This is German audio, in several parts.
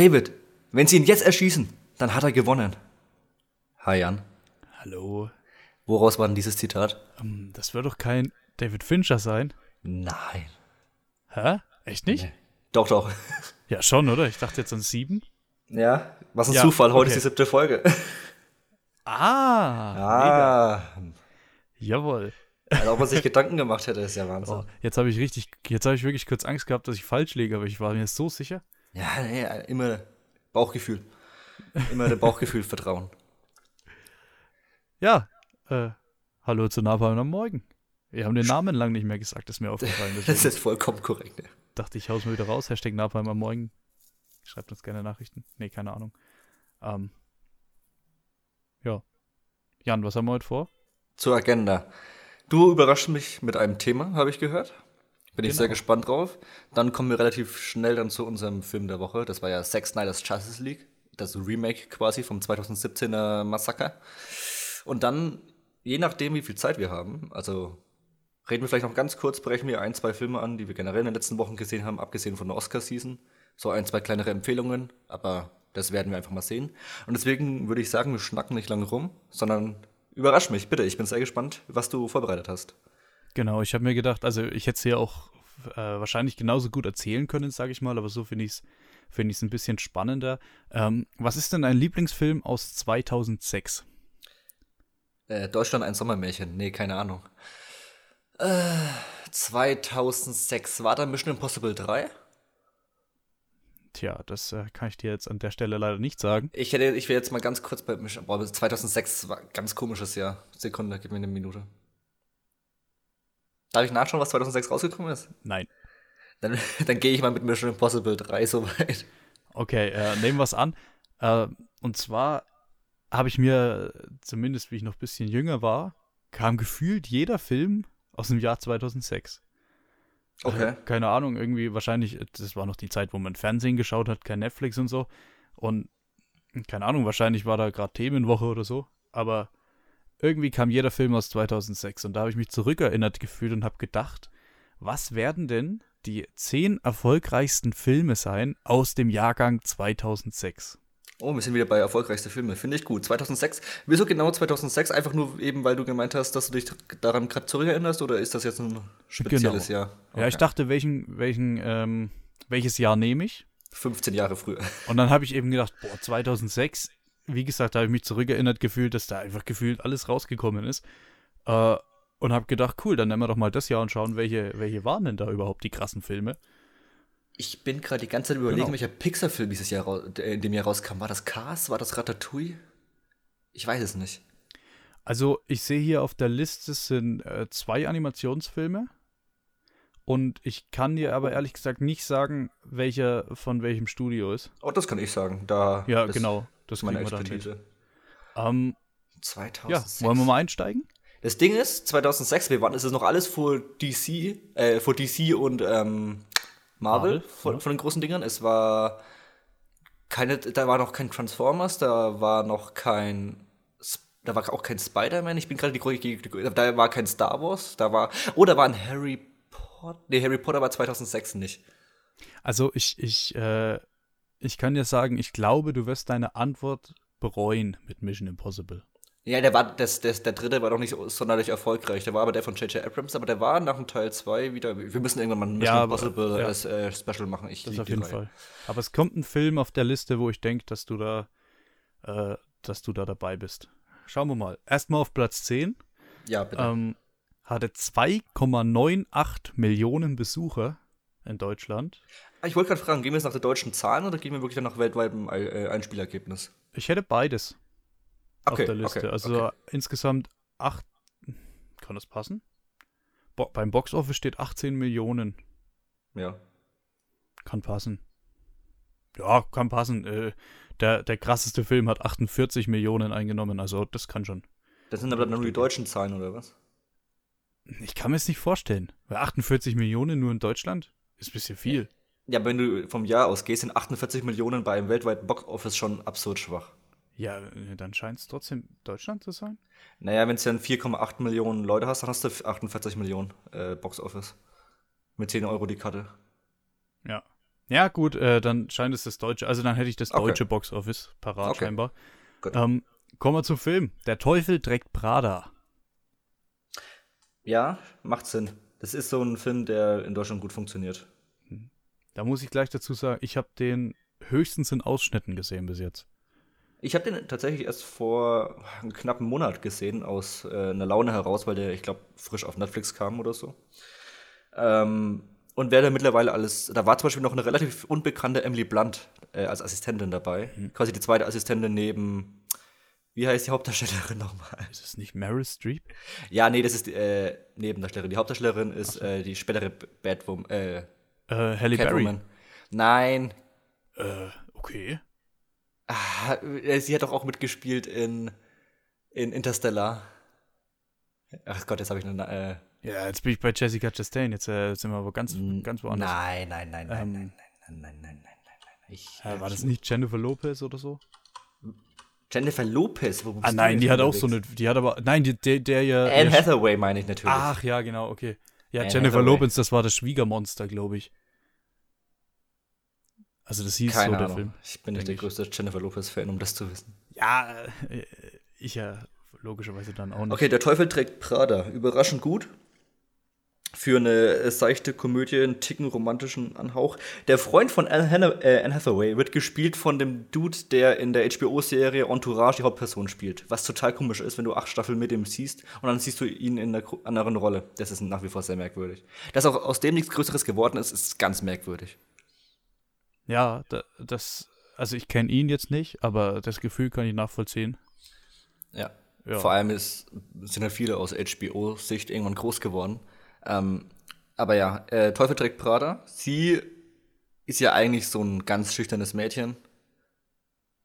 David, wenn sie ihn jetzt erschießen, dann hat er gewonnen. Hi Jan. Hallo. Woraus war denn dieses Zitat? Ähm, das wird doch kein David Fincher sein. Nein. Hä? Echt nicht? Nee. Doch, doch. Ja, schon, oder? Ich dachte jetzt an sieben. Ja, was ein ja, Zufall. Heute okay. ist die siebte Folge. Ah. Ah. Mega. Jawohl. Also, ob man sich Gedanken gemacht hätte, ist ja Wahnsinn. Oh, jetzt habe ich richtig, jetzt habe ich wirklich kurz Angst gehabt, dass ich falsch liege, aber ich war mir so sicher. Ja, nee, immer Bauchgefühl. Immer dem Bauchgefühl vertrauen. Ja, äh, hallo zu Napalm am Morgen. Wir haben den Namen lang nicht mehr gesagt, ist mir aufgefallen. das ist vollkommen korrekt. Ja. Dachte ich, haus mal wieder raus. Hashtag Napalm am Morgen. Schreibt uns gerne Nachrichten. Nee, keine Ahnung. Ähm, ja. Jan, was haben wir heute vor? Zur Agenda. Du überraschst mich mit einem Thema, habe ich gehört. Bin genau. ich sehr gespannt drauf. Dann kommen wir relativ schnell dann zu unserem Film der Woche. Das war ja Sex Snyder's Justice League. Das Remake quasi vom 2017er Massaker. Und dann, je nachdem, wie viel Zeit wir haben, also reden wir vielleicht noch ganz kurz, brechen wir ein, zwei Filme an, die wir generell in den letzten Wochen gesehen haben, abgesehen von der Oscar-Season. So ein, zwei kleinere Empfehlungen, aber das werden wir einfach mal sehen. Und deswegen würde ich sagen, wir schnacken nicht lange rum, sondern Überrasch mich, bitte. Ich bin sehr gespannt, was du vorbereitet hast. Genau, ich habe mir gedacht, also ich hätte es ja auch äh, wahrscheinlich genauso gut erzählen können, sage ich mal, aber so finde ich es find ich's ein bisschen spannender. Ähm, was ist denn ein Lieblingsfilm aus 2006? Äh, Deutschland ein Sommermärchen. Nee, keine Ahnung. Äh, 2006 war da Mission Impossible 3? Tja, das äh, kann ich dir jetzt an der Stelle leider nicht sagen. Ich hätte, ich will jetzt mal ganz kurz bei Mission. Boah, 2006 war ein ganz komisches Jahr. Sekunde, gib mir eine Minute. Darf ich nachschauen, was 2006 rausgekommen ist? Nein. Dann, dann gehe ich mal mit Mission Impossible 3 so weit. Okay, äh, nehmen wir es an. Äh, und zwar habe ich mir, zumindest wie ich noch ein bisschen jünger war, kam gefühlt jeder Film aus dem Jahr 2006. Okay. Äh, keine Ahnung, irgendwie wahrscheinlich, das war noch die Zeit, wo man Fernsehen geschaut hat, kein Netflix und so. Und keine Ahnung, wahrscheinlich war da gerade Themenwoche oder so. Aber irgendwie kam jeder Film aus 2006 und da habe ich mich zurückerinnert gefühlt und habe gedacht, was werden denn die zehn erfolgreichsten Filme sein aus dem Jahrgang 2006? Oh, wir sind wieder bei erfolgreichste Filme. Finde ich gut. 2006. Wieso genau 2006? Einfach nur eben, weil du gemeint hast, dass du dich daran gerade zurückerinnerst oder ist das jetzt ein spezielles genau. Jahr? Okay. Ja, ich dachte, welchen, welchen, ähm, welches Jahr nehme ich? 15 Jahre früher. Und dann habe ich eben gedacht, boah, 2006, wie gesagt, da habe ich mich zurückerinnert gefühlt, dass da einfach gefühlt alles rausgekommen ist. Äh, und habe gedacht, cool, dann nehmen wir doch mal das Jahr und schauen, welche, welche waren denn da überhaupt die krassen Filme. Ich bin gerade die ganze Zeit überlegen, genau. welcher Pixar-Film dieses Jahr in dem Jahr rauskam. War das Cars? War das Ratatouille? Ich weiß es nicht. Also, ich sehe hier auf der Liste sind äh, zwei Animationsfilme. Und ich kann dir aber ehrlich gesagt nicht sagen, welcher von welchem Studio ist. Oh, das kann ich sagen. Da ja, genau. Das ist meine Expertise. Ähm, 2006. Ja, wollen wir mal einsteigen? Das Ding ist, 2006, wir waren, es ist noch alles vor DC, äh, vor DC und ähm, Marvel, Marvel von, ja. von, den großen Dingern. Es war keine, da war noch kein Transformers, da war noch kein, da war auch kein Spider-Man. Ich bin gerade die, da war kein Star Wars, da war, oh, da war ein Harry Potter. Nee, Harry Potter war 2006 nicht. Also ich, ich, äh, ich kann dir sagen, ich glaube, du wirst deine Antwort bereuen mit Mission Impossible. Ja, der war, das, das, der dritte war doch nicht sonderlich erfolgreich. Der war aber der von J.J. Abrams, aber der war nach dem Teil 2 wieder. Wir müssen irgendwann mal ein Mission ja, Impossible ja. als äh, Special machen. Ich das auf jeden Fall. Aber es kommt ein Film auf der Liste, wo ich denke, dass du da, äh, dass du da dabei bist. Schauen wir mal. Erstmal auf Platz 10. Ja, bitte. Ähm, hatte 2,98 Millionen Besucher in Deutschland. Ah, ich wollte gerade fragen, gehen wir jetzt nach der deutschen Zahlen oder gehen wir wirklich nach weltweitem äh, Einspielergebnis? Ich hätte beides okay, auf der Liste. Okay, also okay. insgesamt acht. Kann das passen? Bo beim Boxoffice steht 18 Millionen. Ja. Kann passen. Ja, kann passen. Äh, der, der krasseste Film hat 48 Millionen eingenommen, also das kann schon. Das sind aber dann nur die deutschen Zahlen, oder was? Ich kann mir es nicht vorstellen. Weil 48 Millionen nur in Deutschland ist ein bisschen viel. Ja, wenn du vom Jahr ausgehst, sind 48 Millionen bei einem weltweiten Boxoffice schon absurd schwach. Ja, dann scheint es trotzdem Deutschland zu sein. Naja, wenn du dann 4,8 Millionen Leute hast, dann hast du 48 Millionen äh, Box Office. Mit 10 Euro die Karte. Ja. Ja, gut, äh, dann scheint es das deutsche, also dann hätte ich das Okay. deutsche Boxoffice parat Okay. scheinbar. Ähm, kommen wir zum Film. Der Teufel trägt Prada. Ja, macht Sinn. Das ist so ein Film, der in Deutschland gut funktioniert. Da muss ich gleich dazu sagen, ich habe den höchstens in Ausschnitten gesehen bis jetzt. Ich habe den tatsächlich erst vor einem knappen Monat gesehen, aus äh, einer Laune heraus, weil der, ich glaube, frisch auf Netflix kam oder so. Ähm, und wer da mittlerweile alles, da war zum Beispiel noch eine relativ unbekannte Emily Blunt äh, als Assistentin dabei. Quasi die zweite Assistentin neben, wie heißt die Hauptdarstellerin nochmal? Ist es nicht Meryl Streep? Ja, nee, das ist die äh, Nebendarstellerin. Die Hauptdarstellerin ist äh, die spätere Batwoman, äh, Äh, Halle Berry. Nein, Äh, okay. Ah, äh, sie hat doch auch mitgespielt in, in Interstellar. Ach Gott, jetzt habe ich eine. Äh, Ja, jetzt bin ich bei Jessica Chastain. Jetzt äh, sind wir aber ganz, ganz woanders. nein, nein, nein, nein, Ähm, nein, nein, nein, nein, nein, nein, nein. Ich, Äh, war das nicht Jennifer Lopez oder so? Jennifer Lopez? Wo Ah nein, die hat auch so eine, die hat aber, nein, die, der, der ja. Anne Hathaway meine ich natürlich. Ach ja, genau, okay. Ja, Anne Jennifer Hathaway. Lopez, das war das Schwiegermonster, glaube ich. Also das hieß Keine so der Ahnung. Film. Ich bin nicht der ich. größte Jennifer Lopez-Fan, um das zu wissen. Ja, äh, ich ja logischerweise dann auch nicht. Okay, der Teufel trägt Prada. Überraschend gut. Für eine äh, seichte Komödie, einen ticken romantischen Anhauch. Der Freund von Anne, Hanna- äh, Anne Hathaway wird gespielt von dem Dude, der in der HBO-Serie Entourage die Hauptperson spielt. Was total komisch ist, wenn du acht Staffeln mit ihm siehst und dann siehst du ihn in einer anderen Rolle. Das ist nach wie vor sehr merkwürdig. Dass auch aus dem nichts Größeres geworden ist, ist ganz merkwürdig. Ja, da, das, also ich kenne ihn jetzt nicht, aber das Gefühl kann ich nachvollziehen. Ja. Ja. Vor allem ist, sind ja viele aus HBO-Sicht irgendwann groß geworden. Ähm, aber ja, äh, Teufel trägt Prada. Sie ist ja eigentlich so ein ganz schüchternes Mädchen.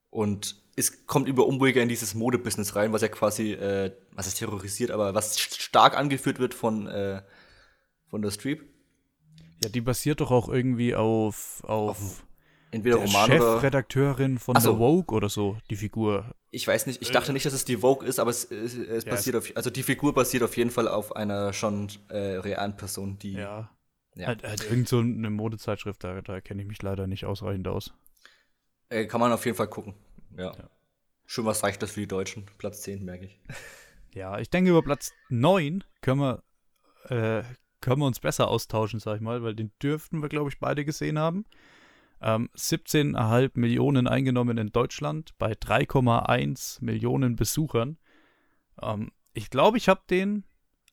Und es kommt über Umwege in dieses Modebusiness rein, was ja quasi, äh, was ist terrorisiert, aber was st- stark angeführt wird von, äh, von der Streep. Ja, die basiert doch auch irgendwie auf, auf, Entweder der Roman. Chefredakteurin von so. der Vogue oder so, die Figur. Ich weiß nicht, ich dachte nicht, dass es die Vogue ist, aber es, es, es Ja, basiert auf, also die Figur basiert auf jeden Fall auf einer schon äh, realen Person, die Ja. Ja. Halt, halt irgend so eine Modezeitschrift, da, da kenne ich mich leider nicht ausreichend aus. Äh, kann man auf jeden Fall gucken. Ja. Schon was reicht das für die Deutschen. Platz 10, merke ich. Ja, ich denke, über Platz 9 können wir, äh, können wir uns besser austauschen, sag ich mal, weil den dürften wir, glaube ich, beide gesehen haben. Ähm, 17,5 Millionen eingenommen in Deutschland bei 3,1 Millionen Besuchern. Ähm, ich glaube, ich habe den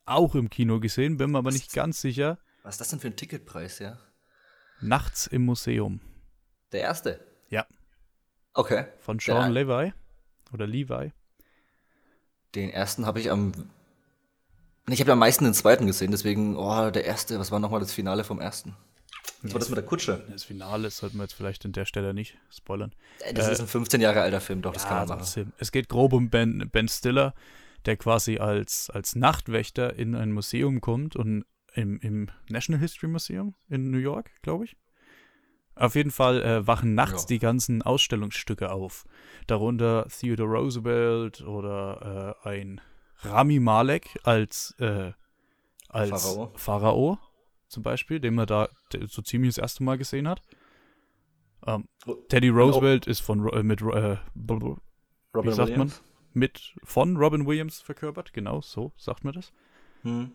auch im Kino gesehen, bin mir aber nicht ganz sicher. Was ist das denn für ein Ticketpreis, ja? Nachts im Museum Der erste? Ja. Okay. von Sean Levi oder Levi. Den ersten habe ich am. Ich habe ja am meisten den zweiten gesehen, deswegen, oh, der erste, was war nochmal das Finale vom ersten? Was war das mit der Kutsche? Das Finale sollten wir jetzt vielleicht an der Stelle nicht spoilern. Äh, Das ist ein 15 Jahre alter Film, doch, das kann man machen. Es geht grob um Ben, ben Stiller, der quasi als, als Nachtwächter in ein Museum kommt und im, im National History Museum in New York, glaube ich. Auf jeden Fall äh, wachen nachts Ja. die ganzen Ausstellungsstücke auf. Darunter Theodore Roosevelt oder äh, ein Rami Malek als, äh, als Pharao. Pharao. Zum Beispiel, den man da so ziemlich das erste Mal gesehen hat. Ähm, Oh, Teddy Roosevelt ist von äh, mit äh, Robin wie sagt man? Williams. mit von Robin Williams verkörpert, genau so sagt man das. Hm.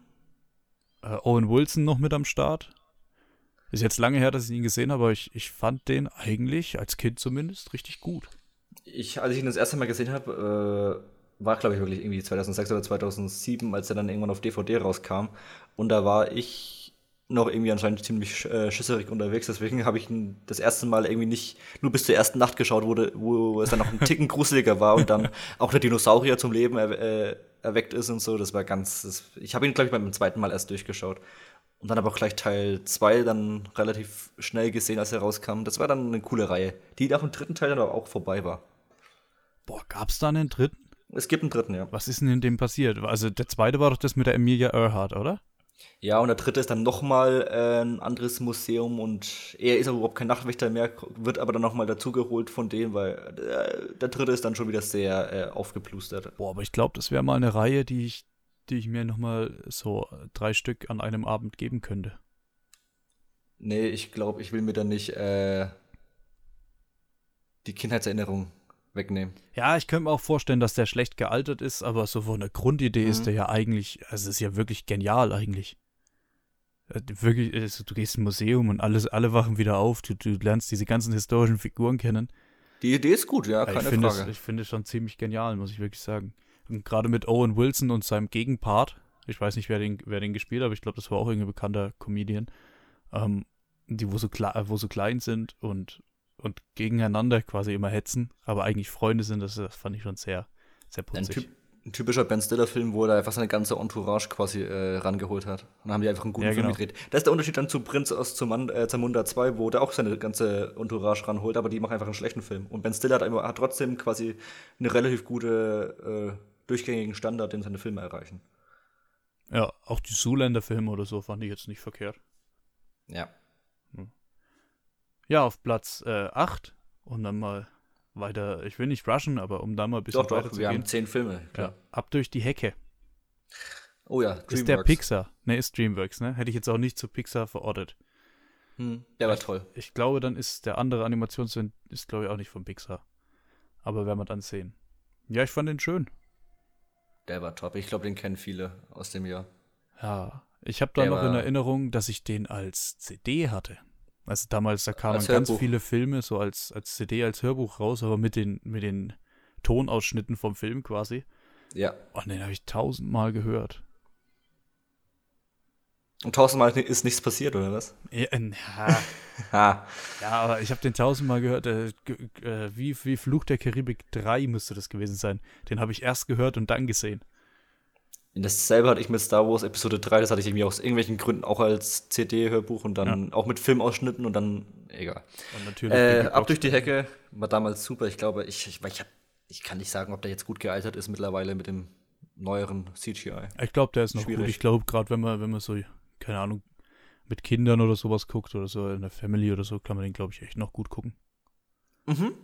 Äh, Owen Wilson noch mit am Start. Ist jetzt lange her, dass ich ihn gesehen habe, aber ich, ich fand den eigentlich, als Kind zumindest, richtig gut. Ich, als ich ihn das erste Mal gesehen habe, äh, war, glaube ich, wirklich irgendwie 2006 oder 2007, als er dann irgendwann auf DVD rauskam. Und da war ich noch irgendwie anscheinend ziemlich äh, schisserig unterwegs. Deswegen habe ich das erste Mal irgendwie nicht nur bis zur ersten Nacht geschaut, wo, de, wo es dann noch ein Ticken gruseliger war und dann auch der Dinosaurier zum Leben er, äh, erweckt ist und so. Das war ganz. Das, ich habe ihn, glaube ich, beim zweiten Mal erst durchgeschaut. Und dann aber auch gleich Teil 2 dann relativ schnell gesehen, als er rauskam. Das war dann eine coole Reihe, die nach dem dritten Teil dann aber auch vorbei war. Boah, gab's da einen dritten? Es gibt einen dritten, ja. Was ist denn in dem passiert? Also der zweite war doch das mit der Emilia Earhart, oder? Ja, und der dritte ist dann nochmal äh, ein anderes Museum und er ist aber überhaupt kein Nachtwächter mehr, wird aber dann nochmal dazugeholt von dem, weil äh, der dritte ist dann schon wieder sehr äh, aufgeplustert. Boah, aber ich glaube, das wäre mal eine Reihe, die ich, die ich mir nochmal so drei Stück an einem Abend geben könnte. Nee, ich glaube, ich will mir dann nicht äh, die Kindheitserinnerung wegnehmen. Ja, ich könnte mir auch vorstellen, dass der schlecht gealtert ist, aber so von der Grundidee mhm. ist der ja eigentlich, also ist ja wirklich genial eigentlich. Äh, wirklich, also du gehst ins Museum und alles, alle wachen wieder auf, du, du lernst diese ganzen historischen Figuren kennen. Die Idee ist gut, ja, keine ich Frage. Das, ich finde es schon ziemlich genial, muss ich wirklich sagen. Und gerade mit Owen Wilson und seinem Gegenpart, ich weiß nicht, wer den, wer den gespielt hat, aber ich glaube, das war auch irgendein bekannter Comedian, ähm, die wo so, wo so klein sind und, und gegeneinander quasi immer hetzen, aber eigentlich Freunde sind, das, das fand ich schon sehr, sehr putzig. Ein, typ, ein typischer Ben Stiller-Film, wo er einfach seine ganze Entourage quasi äh, rangeholt hat. Und dann haben die einfach einen guten ja, Film genau. gedreht. Das ist der Unterschied dann zu Prinz aus Zamunda, äh, Zamunda 2, wo der auch seine ganze Entourage ranholt, aber die machen einfach einen schlechten Film. Und Ben Stiller hat, hat trotzdem quasi eine relativ gute, äh, durchgängigen Standard, den seine Filme erreichen. Ja, auch die Zoolander-Filme oder so fand ich jetzt nicht verkehrt. Ja. Ja, auf Platz äh, 8 und dann mal weiter, ich will nicht rushen, aber um da mal ein bisschen doch, weiter doch, zu wir gehen. haben zehn Filme, klar. Ja, ab durch die Hecke. Oh ja, Dreamworks. Ist der Pixar. Ne, ist Dreamworks, ne? Hätte ich jetzt auch nicht zu Pixar verortet. Hm, der war ich, toll. Ich glaube, dann ist der andere Animationsfilm, ist glaube ich auch nicht von Pixar. Aber werden wir dann sehen. Ja, ich fand den schön. Der war top. Ich glaube, den kennen viele aus dem Jahr. Ja, ich habe da der noch in Erinnerung, dass ich den als CD hatte. Also damals, da kamen ganz viele Filme so als, als CD, als Hörbuch raus, aber mit den, mit den Tonausschnitten vom Film quasi. Ja. Und den habe ich tausendmal gehört. Und tausendmal ist nichts passiert, oder was? Ja, ja. ja aber ich habe den tausendmal gehört. Äh, äh, wie, wie Fluch der Karibik 3 müsste das gewesen sein. Den habe ich erst gehört und dann gesehen. Dasselbe hatte ich mit Star Wars Episode 3, das hatte ich irgendwie aus irgendwelchen Gründen auch als CD-Hörbuch und dann ja. auch mit Filmausschnitten und dann, egal. Und natürlich äh, ab durch die Hecke war damals super. Ich glaube, ich, ich, ich, hab, ich kann nicht sagen, ob der jetzt gut gealtert ist mittlerweile mit dem neueren CGI. Ich glaube, der ist noch Schwierig. gut. Ich glaube, gerade wenn man, wenn man so, keine Ahnung, mit Kindern oder sowas guckt oder so in der Family oder so, kann man den, glaube ich, echt noch gut gucken. Mhm.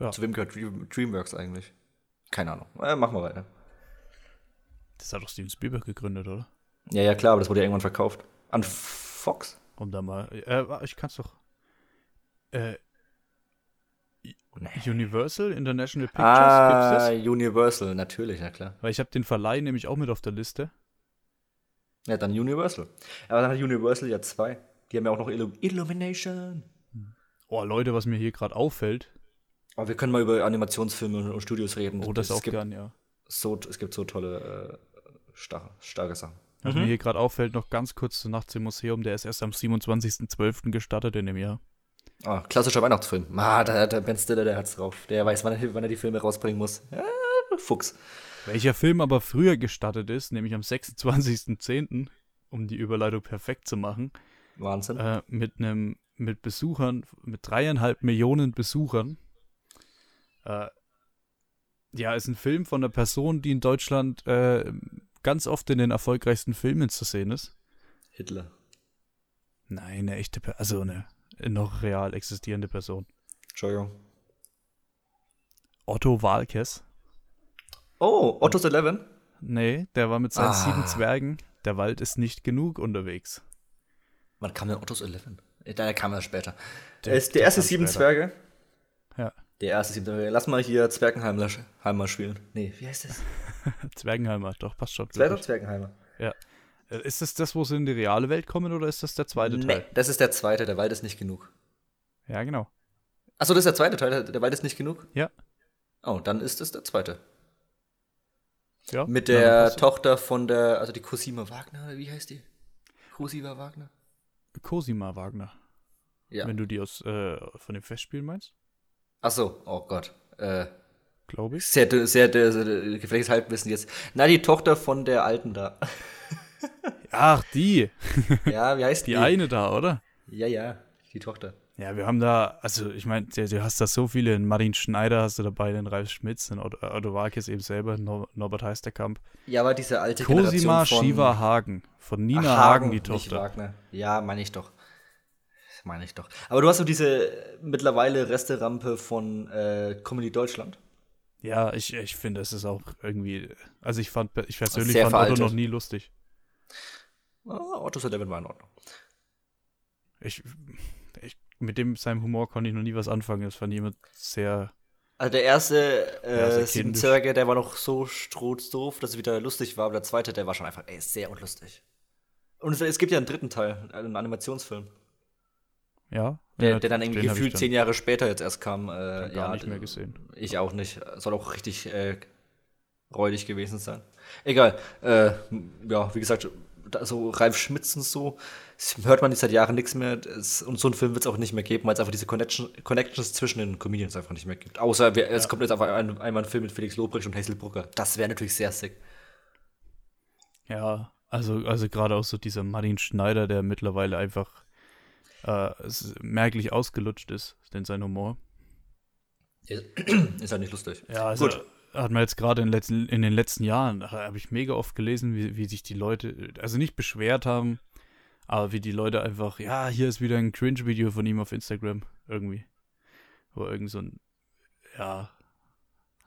Ja. Zu wem gehört Dreamworks eigentlich? Keine Ahnung. Äh, machen wir weiter. Das hat doch Steven Spielberg gegründet, oder? Ja, ja, klar, aber das wurde ja irgendwann verkauft. An Fox? Um da mal. Äh, ich kann's doch. Äh, nee. Universal International Pictures ah, gibt's das? Universal, natürlich, na klar. Weil ich habe den Verleih nämlich auch mit auf der Liste. Ja, dann Universal. Aber dann hat Universal ja zwei. Die haben ja auch noch Illum Illumination. Oh, Leute, was mir hier gerade auffällt. Aber wir können mal über Animationsfilme und Studios reden. Oh, das es auch gern, ja. So, es gibt so tolle, äh, starke, starke Sachen. Was mhm. mir hier gerade auffällt, noch ganz kurz zu Nachts im Museum, der ist erst am 27.12. gestartet in dem Jahr. Ah, klassischer Weihnachtsfilm. Ah, der, der Ben Stiller, der hat's drauf. Der weiß, wann er, wann er die Filme rausbringen muss. Ja, Fuchs. Welcher Film aber früher gestartet ist, nämlich am 26.10., um die Überleitung perfekt zu machen. Wahnsinn. Äh, mit einem, mit Besuchern, mit dreieinhalb Millionen Besuchern. Äh, ja, ist ein Film von einer Person, die in Deutschland äh, ganz oft in den erfolgreichsten Filmen zu sehen ist. Hitler. Nein, eine echte, Person, also eine noch real existierende Person. Entschuldigung. Otto Walkes. Oh, Otto's Eleven? Nee, der war mit seinen ah. sieben Zwergen. Der Wald ist nicht genug unterwegs. Wann kam denn Otto's Eleven? Der kam ja später. Der, ist der erste sieben später. Zwerge. Ja. Der erste siebte. Lass mal hier Zwergenheimer spielen. Nee, wie heißt das? Zwergenheimer, doch, passt schon. Zwerg Zwergenheimer. Ja. Äh, ist das das, wo sie in die reale Welt kommen oder ist das der zweite Teil? Nee, das ist der zweite, der Wald ist nicht genug. Ja, genau. Achso, das ist der zweite Teil, der Wald ist nicht genug? Ja. Oh, dann ist es der zweite. Ja. Mit der ja, Tochter von der, also die Cosima Wagner, wie heißt die? Cosima Wagner? Cosima Wagner. Ja. Wenn du die aus äh, von dem Festspiel meinst? Ach so, oh Gott. Äh, Glaube ich. Sehr, sehr, sehr, sehr gefährliches Halbwissen jetzt. Na, die Tochter von der Alten da. Ach, die. Ja, wie heißt die? Die eine da, oder? Ja, ja, die Tochter. Ja, wir haben da, also ich meine, du, du, hast da so viele, in Martin Schneider hast du dabei, den Ralf Schmitz, den Otto, Otto Walkes eben selber, Nor Norbert Heisterkamp. Ja, aber diese alte Cosima Generation von... Shiva Hagen, von Nina Ach, Hagen, die Tochter. Wagner. Ja, meine ich doch meine ich doch. Aber du hast so diese mittlerweile Resterampe von äh, Comedy Deutschland. Ja, ich, ich finde, es ist auch irgendwie. Also ich fand, ich persönlich fand veraltet. Otto noch nie lustig. Oh, Otto Sullivan war in Ordnung. ich, ich, mit dem seinem Humor konnte ich noch nie was anfangen. Das fand immer sehr. Also der erste äh, Sieben. Zwerge, der war noch so strotzdoof, dass es wieder lustig war, aber der zweite, der war schon einfach, ey, sehr unlustig. Und es, es gibt ja einen dritten Teil, einen Animationsfilm, Ja. der, ja, der dann irgendwie gefühlt zehn Jahre später jetzt erst kam. Äh, gar ja, nicht mehr gesehen. Ich auch nicht. Soll auch richtig äh, räudig gewesen sein. Egal. Äh, ja, wie gesagt, so Ralf Schmitz und so, hört man jetzt seit Jahren nichts mehr. Es, und so einen Film wird es auch nicht mehr geben, weil es einfach diese Connection, Connections zwischen den Comedians einfach nicht mehr gibt. Außer wir, es kommt jetzt einfach ein, einmal ein Film mit Felix Lobrecht und Hazel Brugger. Das wäre natürlich sehr sick. Ja, also, also gerade auch so dieser Martin Schneider, der mittlerweile einfach äh, merklich ausgelutscht ist, denn sein Humor. Ist halt nicht lustig. Ja, also Gut. hat man jetzt gerade in, den letzten- in den letzten Jahren, habe ich mega oft gelesen, wie, wie sich die Leute, also nicht beschwert haben, aber wie die Leute einfach, ja, hier ist wieder ein Cringe-Video von ihm auf Instagram, irgendwie. Wo irgend so ein, ja,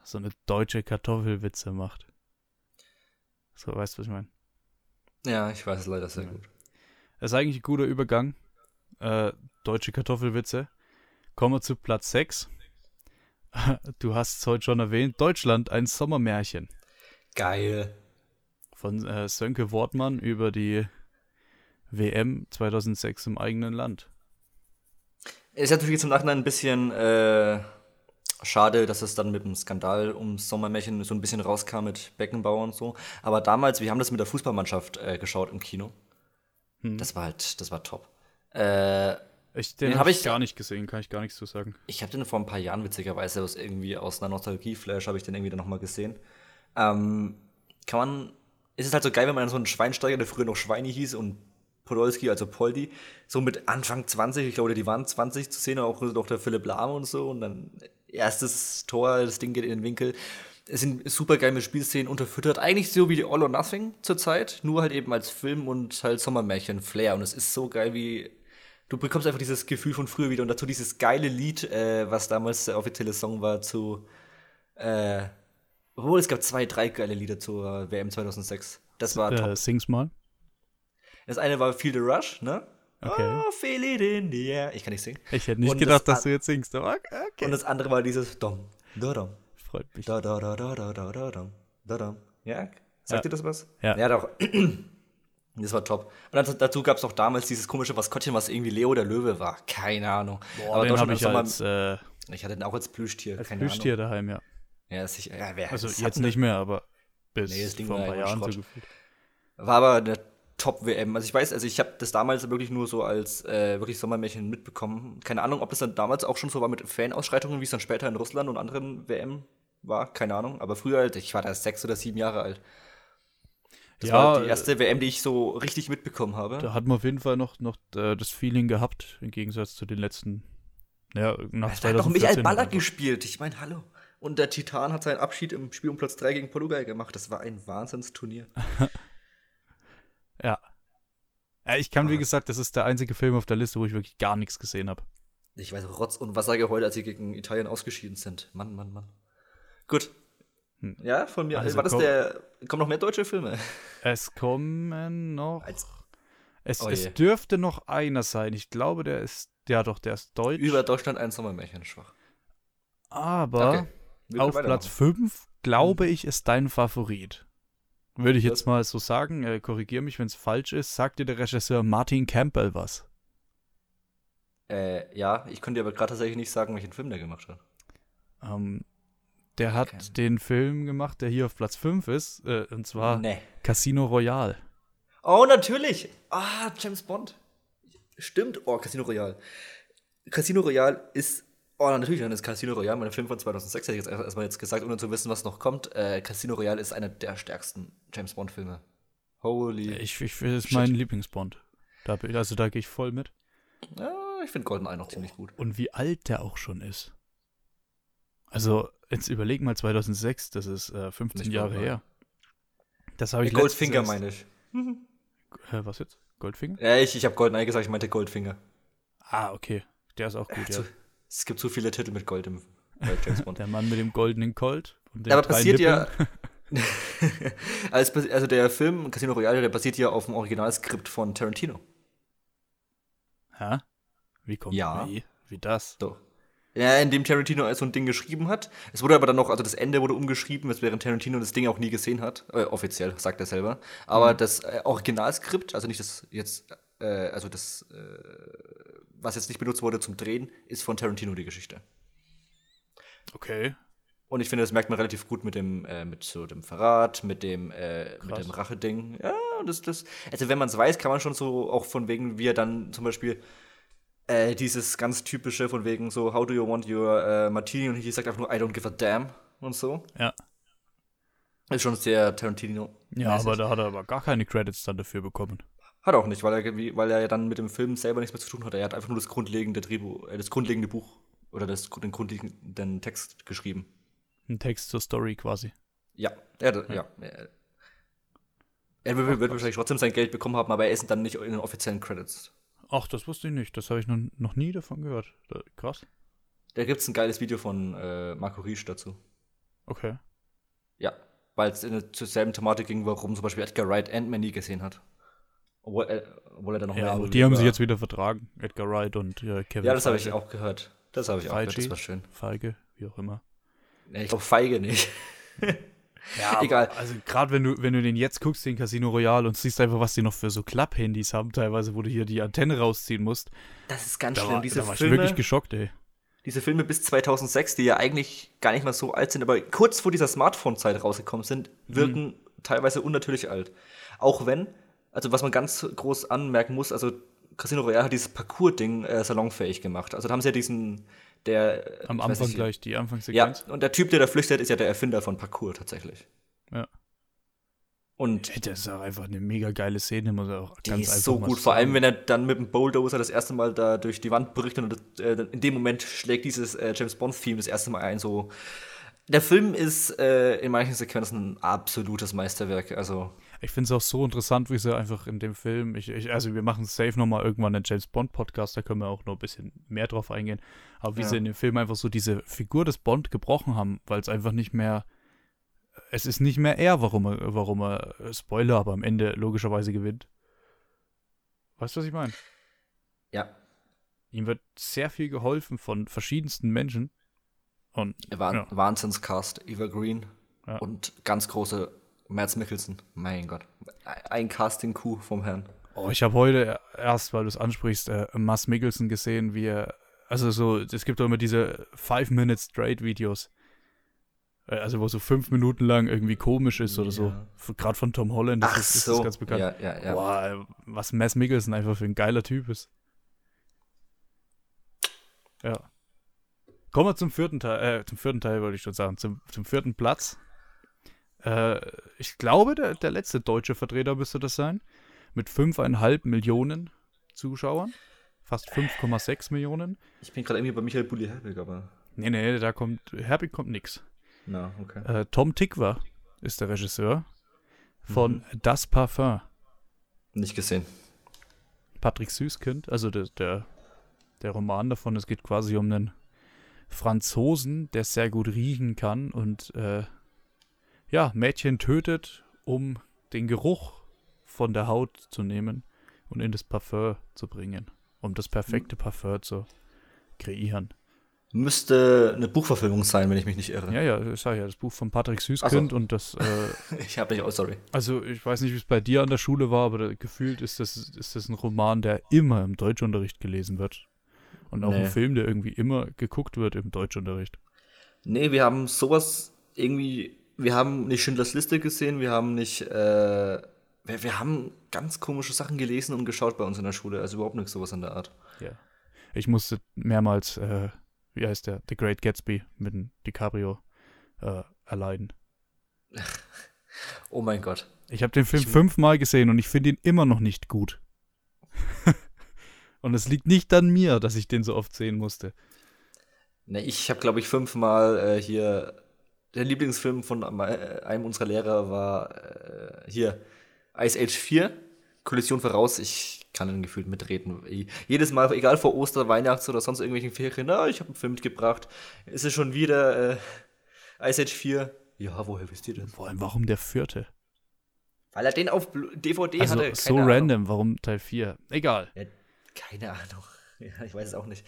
so eine deutsche Kartoffelwitze macht. So, weißt du, was ich meine? Ja, ich weiß es leider sehr Ja. gut. Das ist eigentlich ein guter Übergang. Äh, deutsche Kartoffelwitze. Kommen wir zu Platz 6. Du hast es heute schon erwähnt. Deutschland, ein Sommermärchen. Geil. Von äh, Sönke Wortmann über die WM 2006 im eigenen Land. Ist natürlich jetzt im Nachhinein ein bisschen äh, schade, dass es dann mit dem Skandal ums Sommermärchen so ein bisschen rauskam mit Beckenbauer und so. Aber damals, wir haben das mit der Fußballmannschaft äh, geschaut im Kino. Hm. Das war halt, das war top. Äh, Ich, den Den habe hab ich gar nicht gesehen, kann ich gar nichts zu sagen. ich habe den vor ein paar Jahren witzigerweise aus irgendwie aus einer Nostalgie-Flash habe ich den irgendwie dann nochmal gesehen. Ähm, kann man, ist es halt so geil, wenn man so einen Schweinsteiger, der früher noch Schweini hieß und Podolski, also Poldi, so mit Anfang 20, ich glaube, die waren 20 zu sehen, auch noch der Philipp Lahm und so und dann erstes Tor, das Ding geht in den Winkel. Es sind super geile Spielszenen unterfüttert, eigentlich so wie die All or Nothing zur Zeit, nur halt eben als Film und halt Sommermärchen-Flair und es ist so geil wie du bekommst einfach dieses Gefühl von früher wieder und dazu dieses geile Lied, äh, was damals der offizielle Song war zu, äh, obwohl es gab zwei, drei geile Lieder zur WM 2006. Das war Äh, top. sing's mal. Das eine war Feel the Rush, ne? Okay. Oh, feel it in the air. Ich kann nicht singen. Ich hätte nicht Und gedacht, das dass du jetzt singst, aber okay. Und das andere war dieses Dom, da dom, Freut mich. da da da da da da da da dom. Ja? Sagt Ja. dir das was? Ja. Ja, doch. Das war top. Und dann, dazu gab es auch damals dieses komische Maskottchen, was irgendwie Leo der Löwe war. Keine Ahnung. Boah, den habe ich als, äh, Ich hatte den auch als Plüschtier. als Plüschtier daheim, ja. Ahnung. Ja, sicher. Ja, wer, Also das jetzt nicht mehr, aber bis Nee, das Ding vor ein paar ja Jahren so gefühlt. War aber eine Top-WM. Also ich weiß, also ich habe das damals wirklich nur so als äh, wirklich Sommermärchen mitbekommen. Keine Ahnung, ob das dann damals auch schon so war mit Fanausschreitungen, wie es dann später in Russland und anderen WM war. Keine Ahnung. Aber früher, halt, ich war da sechs oder sieben Jahre alt. Das Ja, war die äh, erste WM, die ich so richtig mitbekommen habe. Da hat man auf jeden Fall noch, noch äh, das Feeling gehabt, im Gegensatz zu den letzten. Ja, nach Da hat 2014 Michael einfach. gespielt. Ich meine, hallo. Und der Titan hat seinen Abschied im Spiel um Platz 3 gegen Portugal gemacht. Das war ein Wahnsinnsturnier. Ja. ja. Ich kann, wie gesagt, das ist der einzige Film auf der Liste, wo ich wirklich gar nichts gesehen habe. Ich weiß, Rotz und Wasser geheult, als sie gegen Italien ausgeschieden sind. Mann, Mann, Mann. Gut. Hm. Ja, von mir. Also war das der. Kommen noch mehr deutsche Filme? Es kommen noch. Als Es, Oh es dürfte noch einer sein. Ich glaube, der ist. Ja, doch, der ist deutsch. über Deutschland ein Sommermärchen schwach. aber Okay. Auf Platz weitermachen. 5, glaube ich, ist dein Favorit. Würde ich jetzt mal so sagen. Äh, Korrigiere mich, wenn es falsch ist. Sagt dir der Regisseur Martin Campbell was? Äh, ja, ich könnte dir aber gerade tatsächlich nicht sagen, welchen Film der gemacht hat. Ähm, der hat Okay. den Film gemacht, der hier auf Platz 5 ist. Äh, und zwar Nee. Casino Royale. Oh, natürlich. Ah, James Bond. Stimmt. Oh, Casino Royale. Casino Royale ist. Oh, natürlich, dann ist Casino Royale mein Film von 2006, hätte ich jetzt erst- erstmal jetzt gesagt, ohne zu wissen, was noch kommt. Äh, Casino Royale ist einer der stärksten James Bond-Filme. Holy. Ich, ich das ist mein Lieblingsbond. Da, also da gehe ich voll mit. Ja, ich finde GoldenEye noch ziemlich gut. Und wie alt der auch schon ist. Also, jetzt überleg mal 2006, das ist äh, 15 Nicht Jahre her. Das habe ich Goldfinger letztens meine ich. Hä, was jetzt? Goldfinger? Ja, ich, ich habe GoldenEye gesagt, ich meinte Goldfinger. Ah, okay. Der ist auch gut, ja. Zu, es gibt zu viele Titel mit Gold im James Bond. Der Mann mit dem goldenen Colt. Und den Ja, aber passiert ja. Nippeln. also, passi- also der Film Casino Royale, der basiert ja auf dem Originalskript von Tarantino. Hä? Wie kommt Ja. wie? Wie das? Doch. Ja, in dem Tarantino so ein Ding geschrieben hat. Es wurde aber dann noch, also das Ende wurde umgeschrieben, während Tarantino das Ding auch nie gesehen hat. Äh, offiziell, sagt er selber. Aber das äh, Originalskript, also nicht das jetzt, äh, also das, äh, was jetzt nicht benutzt wurde zum Drehen, ist von Tarantino die Geschichte. Okay. Und ich finde, das merkt man relativ gut mit dem, äh, mit so dem Verrat, mit dem, äh, mit dem Rache-Ding. Ja, das, das, also wenn man es weiß, kann man schon so auch von wegen, wie er dann zum Beispiel äh, dieses ganz typische von wegen so, how do you want your äh, Martini? Und hier sagt einfach nur, I don't give a damn und so. Ja. Ist schon sehr Tarantino. Ja, aber da hat er aber gar keine Credits dann dafür bekommen. Hat er auch nicht, weil er, weil er ja dann mit dem Film selber nichts mehr zu tun hat. Er hat einfach nur das grundlegende Drehbuch, äh, das grundlegende Buch oder das, den grundlegenden Text geschrieben. Ein Text zur Story quasi. Ja, er, ja. ja. Er, er wird, wird wahrscheinlich trotzdem sein Geld bekommen haben, aber er ist dann nicht in den offiziellen Credits. Ach, das wusste ich nicht. Das habe ich noch, noch nie davon gehört. Da, krass. Da gibt es ein geiles Video von äh, Marco Riesch dazu. Okay. Ja, weil es in- zur selben Thematik ging, warum zum Beispiel Edgar Wright Ant-Man nie gesehen hat. Obwohl, äh, obwohl er dann noch Ja, mehr aber die haben sich jetzt wieder vertragen. Edgar Wright und äh, Kevin Ja, das habe ich Feige. auch gehört. Das habe ich auch gehört, Feige. das war schön. Feige, wie auch immer. Ja, ich glaube, feige nicht. Ja, Egal. Also gerade wenn du, wenn du den jetzt guckst, den Casino Royale, und siehst einfach, was die noch für so Klapphandys haben, teilweise, wo du hier die Antenne rausziehen musst. Das ist ganz Da schlimm. war, Diese da war ich Filme, wirklich geschockt, ey. diese Filme bis 2006, die ja eigentlich gar nicht mal so alt sind, aber kurz vor dieser Smartphone-Zeit rausgekommen sind, wirken teilweise unnatürlich alt. Auch wenn, also was man ganz groß anmerken muss, also Casino Royale hat dieses Parcours-Ding äh, salonfähig gemacht. Also da haben sie ja diesen, der. Am Anfang nicht, gleich, die Ja, Anfangssequenz. und der Typ, der da flüchtet, ist ja der Erfinder von Parcours tatsächlich. Ja. Und Ey, das ist auch einfach eine mega geile Szene, muss ich auch die ganz ist so gut. Vor allem, wenn er dann mit dem Bulldozer das erste Mal da durch die Wand bricht und äh, in dem Moment schlägt dieses äh, James Bond-Theme das erste Mal ein. So. Der Film ist äh, in manchen Sequenzen ein absolutes Meisterwerk. Also, Ich finde es auch so interessant, wie sie einfach in dem Film, ich, ich, also wir machen safe nochmal irgendwann einen James Bond Podcast, da können wir auch noch ein bisschen mehr drauf eingehen, aber wie Ja. sie in dem Film einfach so diese Figur des Bond gebrochen haben, weil es einfach nicht mehr, es ist nicht mehr er, warum er, warum er, äh, Spoiler, aber am Ende logischerweise gewinnt. Weißt du, was ich meine? ja, Ihm wird sehr viel geholfen von verschiedensten Menschen und Wah Ja. Wahnsinnscast, Eva Green Ja. und ganz große Mads Mikkelsen. Mein Gott. Ein Casting-Coup vom Herrn. Oh, ich habe heute erst, weil du es ansprichst, äh, Mass Mikkelsen gesehen, wie er, also so, es gibt doch immer diese Five-Minute-Straight-Videos. Äh, Also wo so fünf Minuten lang irgendwie komisch ist oder so. Ja. Gerade von Tom Holland das Ach ist, ist so. das ganz bekannt. Ja, ja, ja. Boah, äh, was Mass Mikkelsen einfach für ein geiler Typ ist. Ja. Kommen wir zum vierten Teil, äh, zum vierten Teil wollte ich schon sagen, zum, zum vierten Platz. Äh, ich glaube, der, der letzte deutsche Vertreter müsste das sein. Mit 5,5 Millionen Zuschauern. Fast 5,6 Millionen. Ich bin gerade irgendwie bei Michael Bulli Herbig, aber. Nee, nee, da kommt, Herbig kommt nix. Na, okay. Äh, Tom Tickwer ist der Regisseur von Das Parfum. Nicht gesehen. Patrick Süßkind, also der, der, der Roman davon, es geht quasi um einen Franzosen, der sehr gut riechen kann und äh, ja, Mädchen tötet, um den Geruch von der Haut zu nehmen und in das Parfum zu bringen, um das perfekte Parfum zu kreieren. Müsste eine Buchverfilmung sein, wenn ich mich nicht irre. Ja, ja, ich sag ja, das Buch von Patrick Süßkind so. und das, äh, Ich habe nicht, oh, sorry. also ich weiß nicht, wie es bei dir an der Schule war, aber gefühlt ist das, ist das ein Roman, der immer im Deutschunterricht gelesen wird. Und auch Nee. ein Film, der irgendwie immer geguckt wird im Deutschunterricht. Nee, wir haben sowas irgendwie. Wir haben nicht Schindlers Liste gesehen, wir haben nicht. Äh, wir, wir haben ganz komische Sachen gelesen und geschaut bei uns in der Schule. Also überhaupt nichts sowas in der Art. Ja. Ich musste mehrmals, äh, wie heißt der, The Great Gatsby mit dem DiCaprio äh, erleiden. Oh mein Gott. Ich habe den Film Ich- fünfmal gesehen und ich finde ihn immer noch nicht gut. und es liegt nicht an mir, dass ich den so oft sehen musste. Ne, ich habe, glaube ich, fünfmal äh, hier. Der Lieblingsfilm von äh, einem unserer Lehrer war äh, hier Ice Age 4, Kollision voraus. Ich kann ihn gefühlt mitreden. Jedes Mal, egal vor Oster, Weihnachts- oder sonst irgendwelchen Ferien, na, ich habe einen Film mitgebracht. Ist es schon wieder äh, Ice Age 4? Ja, woher wisst ihr das? Vor allem, warum der vierte? Weil er den auf DVD Also hatte. so Ahnung. random, warum Teil 4? Egal. Keine Ahnung. Ja, ich weiß es auch nicht.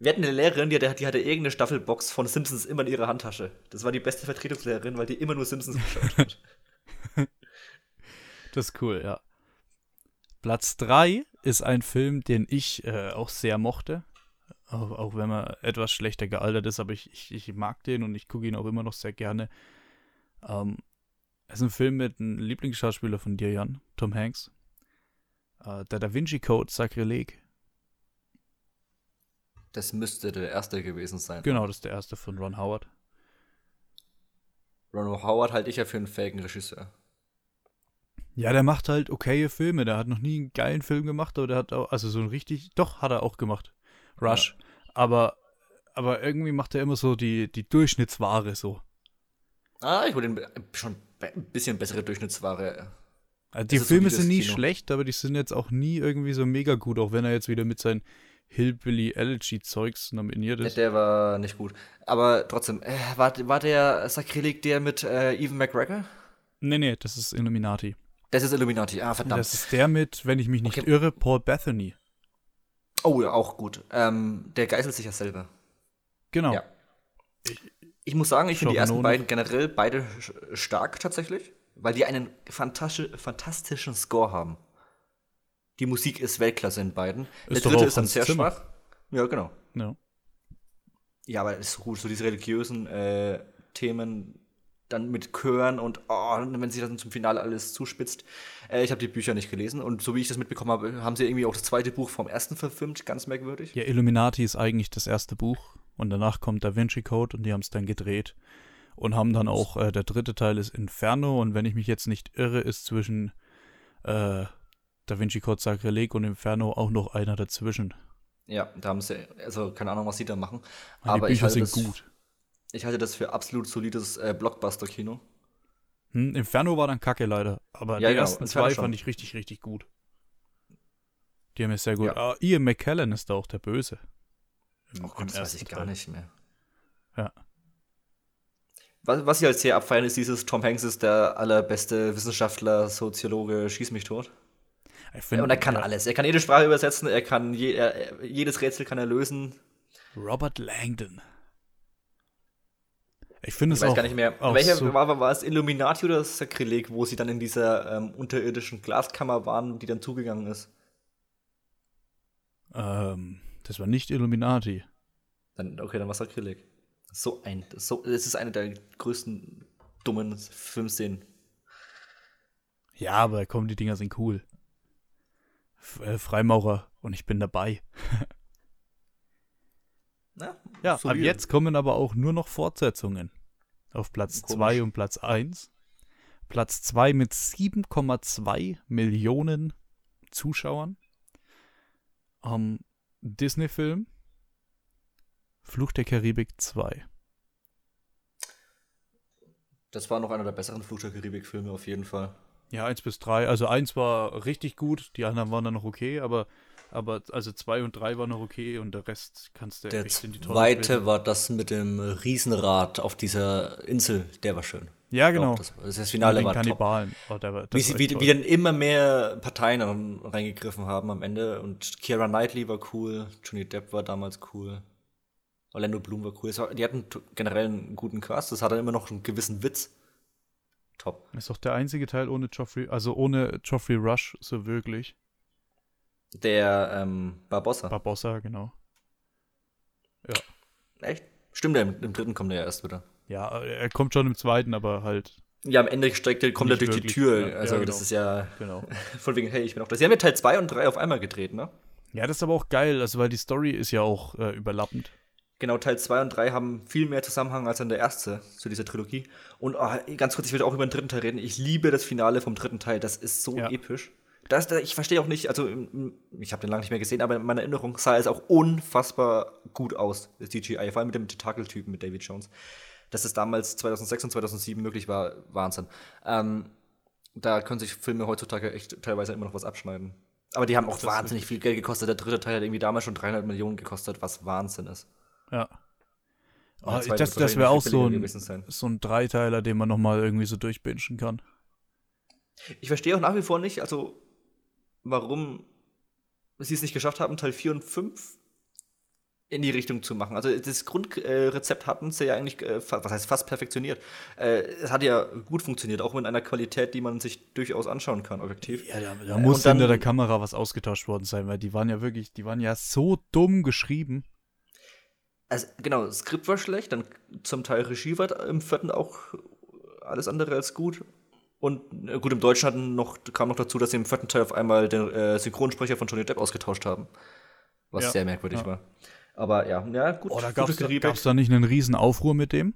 Wir hatten eine Lehrerin, die hatte, die hatte irgendeine Staffelbox von Simpsons immer in ihrer Handtasche. Das war die beste Vertretungslehrerin, weil die immer nur Simpsons geschaut hat. das ist cool, ja. Platz 3 ist ein Film, den ich äh, auch sehr mochte. Auch, auch, wenn er etwas schlechter gealtert ist, aber ich, ich, ich mag den und ich gucke ihn auch immer noch sehr gerne. Ähm, es ist ein Film mit einem Lieblingsschauspieler von dir, Jan, Tom Hanks. Äh, der Da Vinci Code, Sakrileg. Das müsste der erste gewesen sein. Genau, das ist der erste von Ron Howard. Ron Howard halte ich ja für einen faken Regisseur. Ja, der macht halt okaye Filme. Der hat noch nie einen geilen Film gemacht, aber der hat auch, also so ein richtig, doch, hat er auch gemacht. Rush. Ja. Aber, aber irgendwie macht er immer so die, die Durchschnittsware so. Ah, ich würde schon ein bisschen bessere Durchschnittsware. Also die Filme so sind nie Kino. schlecht, aber die sind jetzt auch nie irgendwie so mega gut, auch wenn er jetzt wieder mit seinen Hillbilly Elegy Zeugs nominiert ist. Der war nicht gut. Aber trotzdem, äh, war, war der Sakrileg der mit äh, Evan McGregor? Nee, nee, das ist Illuminati. Das ist Illuminati, ah, verdammt. Das ist der mit, wenn ich mich nicht okay. irre, Paul Bethany. Oh, ja, auch gut. Ähm, der geißelt sich ja selber. Genau. Ja. Ich, ich muss sagen, ich finde die ersten beiden generell beide stark tatsächlich, weil die einen fantastisch, fantastischen Score haben. Die Musik ist Weltklasse in beiden. Ist der dritte ist dann sehr Zimmer. schwach. Ja, genau. Ja. Ja, aber es ist gut, so diese religiösen äh, Themen dann mit Chören und oh, wenn sich das dann zum Finale alles zuspitzt. Äh, ich habe die Bücher nicht gelesen und so wie ich das mitbekommen habe, haben sie irgendwie auch das zweite Buch vom ersten verfilmt, ganz merkwürdig. Ja, Illuminati ist eigentlich das erste Buch und danach kommt Da Vinci Code und die haben es dann gedreht und haben dann auch, äh, der dritte Teil ist Inferno und wenn ich mich jetzt nicht irre, ist zwischen äh, Da Vinci Code Sacrilege und Inferno auch noch einer dazwischen. Ja, da haben sie, also keine Ahnung, was sie da machen. Ja, aber ich halte, das, gut. ich halte das für absolut solides äh, Blockbuster-Kino. Hm, Inferno war dann kacke leider, aber ja, die genau, ersten zwei schon. fand ich richtig, richtig gut. Die haben es sehr gut. Ja. Ah, Ian McKellen ist da auch der Böse. Im, oh Gott, das weiß ich gar nicht mehr. Ja. Was, was ich als sehr abfeiern ist dieses Tom Hanks ist der allerbeste Wissenschaftler, Soziologe, schieß mich tot. Find, und er kann ja. alles. Er kann jede Sprache übersetzen, er kann je, er, jedes Rätsel kann er lösen. Robert Langdon. Ich finde es weiß auch, gar nicht mehr. Welcher so war, war es Illuminati oder Sakrileg, wo sie dann in dieser ähm, unterirdischen Glaskammer waren, die dann zugegangen ist? Ähm, das war nicht Illuminati. Dann, okay, dann war Sakrileg. So ein, so, es ist eine der größten dummen Filmszenen. Ja, aber komm, die Dinger sind cool. Äh, Freimaurer und ich bin dabei. Na, ja, ab jetzt kommen aber auch nur noch Fortsetzungen. Auf Platz 2 und Platz 1. Platz 2 mit 7,2 Millionen Zuschauern. Um, Disney-Film. Fluch der Karibik 2. Das war noch einer der besseren Fluch der Karibik-Filme auf jeden Fall. Ja, 1 bis 3. Also 1 war richtig gut, die anderen waren dann noch okay, aber, aber also 2 und 3 waren noch okay und der Rest kannst du der echt in die Tonne Der zweite war das mit dem Riesenrad auf dieser Insel, der war schön. Ja, genau. Glaub, das, das Finale war Kannibalen. Oh, war, wie, sie, wie, wie, dann immer mehr Parteien reingegriffen haben am Ende und Keira Knightley war cool, Johnny Depp war damals cool. Orlando Bloom war cool. die hatten generell einen guten Cast. Das hatte immer noch einen gewissen Witz top. Ist doch der einzige Teil ohne Joffrey, also ohne Joffrey Rush so wirklich. Der ähm, Barbossa. Barbossa, genau. Ja. Echt? Stimmt, im, im dritten kommt er ja erst wieder. Ja, er kommt schon im zweiten, aber halt. Ja, am Ende steckt, kommt er durch wirklich, die Tür. Ja, also, ja, genau. das ist ja. Genau. Von wegen, hey, ich bin auch das. Sie haben ja Teil 2 und 3 auf einmal gedreht, ne? Ja, das ist aber auch geil, also weil die Story ist ja auch äh, überlappend. Genau, Teil 2 und 3 haben viel mehr Zusammenhang als dann der erste zu dieser Trilogie. Und oh, ganz kurz, ich will auch über den dritten Teil reden. Ich liebe das Finale vom dritten Teil. Das ist so ja. episch. Das, ich verstehe auch nicht, also ich habe den lange nicht mehr gesehen, aber in meiner Erinnerung sah es auch unfassbar gut aus, das DGI, vor allem mit dem Tentakeltypen mit David Jones. Dass es damals 2006 und 2007 möglich war, Wahnsinn. Ähm, da können sich Filme heutzutage echt teilweise immer noch was abschneiden. Aber die haben auch das wahnsinnig viel Geld gekostet. Der dritte Teil hat irgendwie damals schon 300 Millionen gekostet, was Wahnsinn ist. Ja. Oh, das das wäre auch so ein, so ein Dreiteiler, den man nochmal irgendwie so durchbingen kann. Ich verstehe auch nach wie vor nicht, also warum sie es nicht geschafft haben, Teil 4 und 5 in die Richtung zu machen. Also das Grundrezept hatten sie ja eigentlich, äh, was heißt fast perfektioniert. Äh, es hat ja gut funktioniert, auch mit einer Qualität, die man sich durchaus anschauen kann, objektiv. Ja, da, da muss hinter der Kamera was ausgetauscht worden sein, weil die waren ja wirklich, die waren ja so dumm geschrieben. Also genau, das Skript war schlecht, dann zum Teil Regie war im vierten auch alles andere als gut. Und äh, gut, im Deutschen hatten noch, kam noch dazu, dass sie im vierten Teil auf einmal den äh, Synchronsprecher von Johnny Depp ausgetauscht haben. Was ja. sehr merkwürdig ja. war. Aber ja, ja, gut. Oh, da gab es da nicht einen riesen Aufruhr mit dem?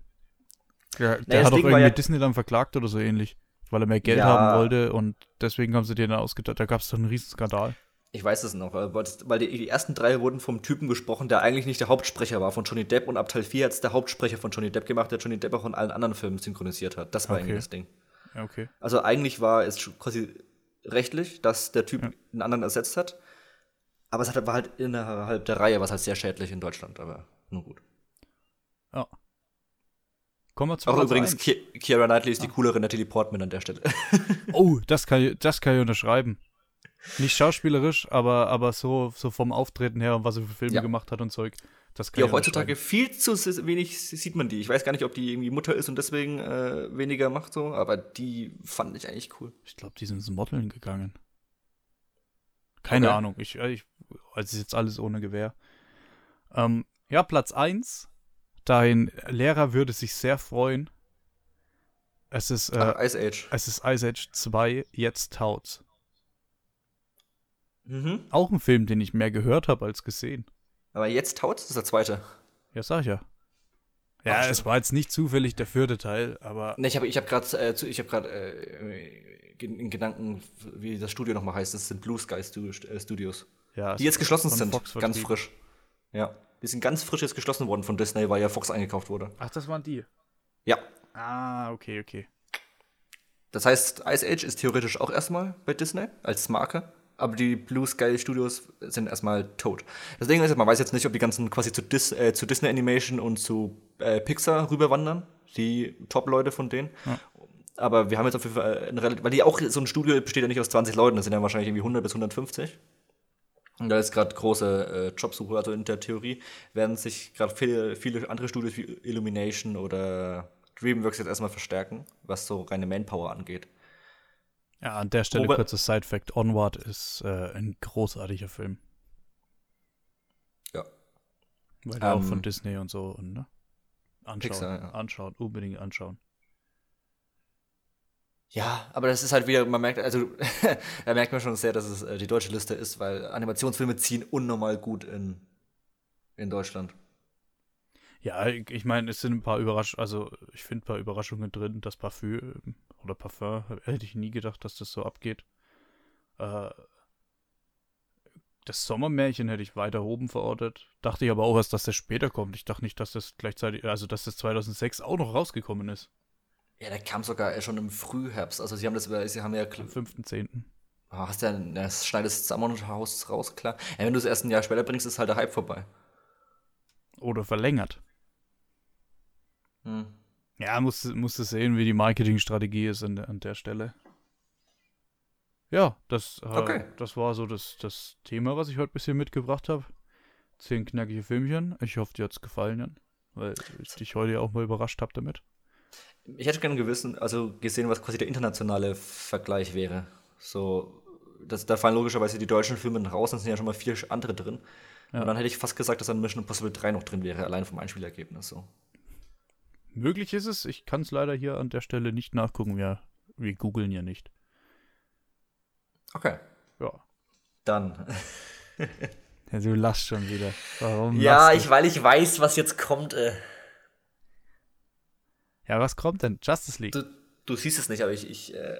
Der, der naja, hat doch irgendwie ja Disney dann verklagt oder so ähnlich, weil er mehr Geld ja. haben wollte und deswegen haben sie den dann ausgedacht. Da gab es doch einen riesen Skandal. Ich weiß es noch, weil die, die, ersten drei wurden vom Typen gesprochen, der eigentlich nicht der Hauptsprecher war von Johnny Depp und ab Teil 4 hat es der Hauptsprecher von Johnny Depp gemacht, der Johnny Depp auch in allen anderen Filmen synchronisiert hat. Das war okay. eigentlich das Ding. Okay. Also eigentlich war es quasi rechtlich, dass der Typ ja. einen anderen ersetzt hat. Aber es war halt innerhalb der Reihe, was halt sehr schädlich in Deutschland, aber nur gut. Ja. Kommen wir zu Auch übrigens, Ki Kiara Knightley ist ah. die coolere Natalie Portman an der Stelle. oh, das kann, ich, das kann ich unterschreiben. Nicht schauspielerisch, aber, aber so, so vom Auftreten her und was sie für Filme ja. gemacht hat und Zeug. Das kann ja, heutzutage viel zu wenig sieht man die. Ich weiß gar nicht, ob die irgendwie Mutter ist und deswegen äh, weniger macht so, aber die fand ich eigentlich cool. Ich glaube, die sind ins Modeln gegangen. Keine okay. Ahnung. Ich, äh, ich, also ist jetzt alles ohne Gewehr. Ähm, ja, Platz 1. Dein Lehrer würde sich sehr freuen. Es ist, äh, Ach, Ice Age. Es ist Ice Age 2, jetzt taut's. Mhm. Auch ein Film, den ich mehr gehört habe als gesehen. Aber jetzt taut ist der zweite. Ja, sag ich ja. Ja, Ach, es war jetzt nicht zufällig der vierte Teil, aber. Ne, ich habe ich hab gerade äh, ich hab grad, äh, in Gedanken, wie das Studio nochmal heißt. Das sind Blue Sky äh, Studios. Ja, die jetzt geschlossen sind, Fox ganz frisch. Ja, die sind ganz frisch jetzt geschlossen worden von Disney, weil ja Fox eingekauft wurde. Ach, das waren die? Ja. Ah, okay, okay. Das heißt, Ice Age ist theoretisch auch erstmal bei Disney als Marke aber die Blue Sky Studios sind erstmal tot. Das Ding ist, man weiß jetzt nicht, ob die ganzen quasi zu, Dis, äh, zu Disney Animation und zu äh, Pixar rüberwandern, die Top-Leute von denen. Ja. Aber wir haben jetzt auf jeden Fall, eine, weil die auch, so ein Studio besteht ja nicht aus 20 Leuten, das sind ja wahrscheinlich irgendwie 100 bis 150. Und da ist gerade große äh, Jobsuche, also in der Theorie werden sich gerade viele, viele andere Studios wie Illumination oder Dreamworks jetzt erstmal verstärken, was so reine Manpower angeht. Ja, an der Stelle Wobei, kurzes Side-Fact: Onward ist äh, ein großartiger Film. Ja. Weil um, auch von ähm, Disney und so, und, ne? Anschauen, Pixar, ja. anschauen, unbedingt anschauen. Ja, aber das ist halt wieder, man merkt, also da merkt man schon sehr, dass es äh, die deutsche Liste ist, weil Animationsfilme ziehen unnormal gut in, in Deutschland. Ja, ich meine, es sind ein paar Überraschungen, also ich finde ein paar Überraschungen drin. Das Parfüm oder Parfum, hätte ich nie gedacht, dass das so abgeht. Äh, das Sommermärchen hätte ich weiter oben verortet. Dachte ich aber auch erst, dass das später kommt. Ich dachte nicht, dass das gleichzeitig, also dass das 2006 auch noch rausgekommen ist. Ja, der kam sogar schon im Frühherbst. Also sie haben das, sie haben ja. Am 5.10. Oh, hast ja, das schneidest zusammen und haust raus, klar. Ja, wenn du es erst ein Jahr später bringst, ist halt der Hype vorbei. Oder verlängert. Hm. Ja, musst, musst du sehen, wie die Marketingstrategie ist an der, an der Stelle. Ja, das, äh, okay. das war so das, das Thema, was ich heute ein bisschen mitgebracht habe. Zehn knackige Filmchen. Ich hoffe, dir hat es gefallen, Jan, weil ich dich heute ja auch mal überrascht habe damit. Ich hätte gerne gewissen, also gesehen, was quasi der internationale Vergleich wäre. So, das, da fallen logischerweise die deutschen Filme raus, dann sind ja schon mal vier andere drin. Ja. Und dann hätte ich fast gesagt, dass dann Mission Impossible 3 noch drin wäre, allein vom Einspielergebnis. So. Möglich ist es. Ich kann es leider hier an der Stelle nicht nachgucken. Wir, wir googeln ja nicht. Okay. Ja. Dann. ja, du lachst schon wieder. Warum? Ja, ich, weil ich weiß, was jetzt kommt. Äh. Ja, was kommt denn? Justice League. Du, du siehst es nicht, aber ich, ich äh,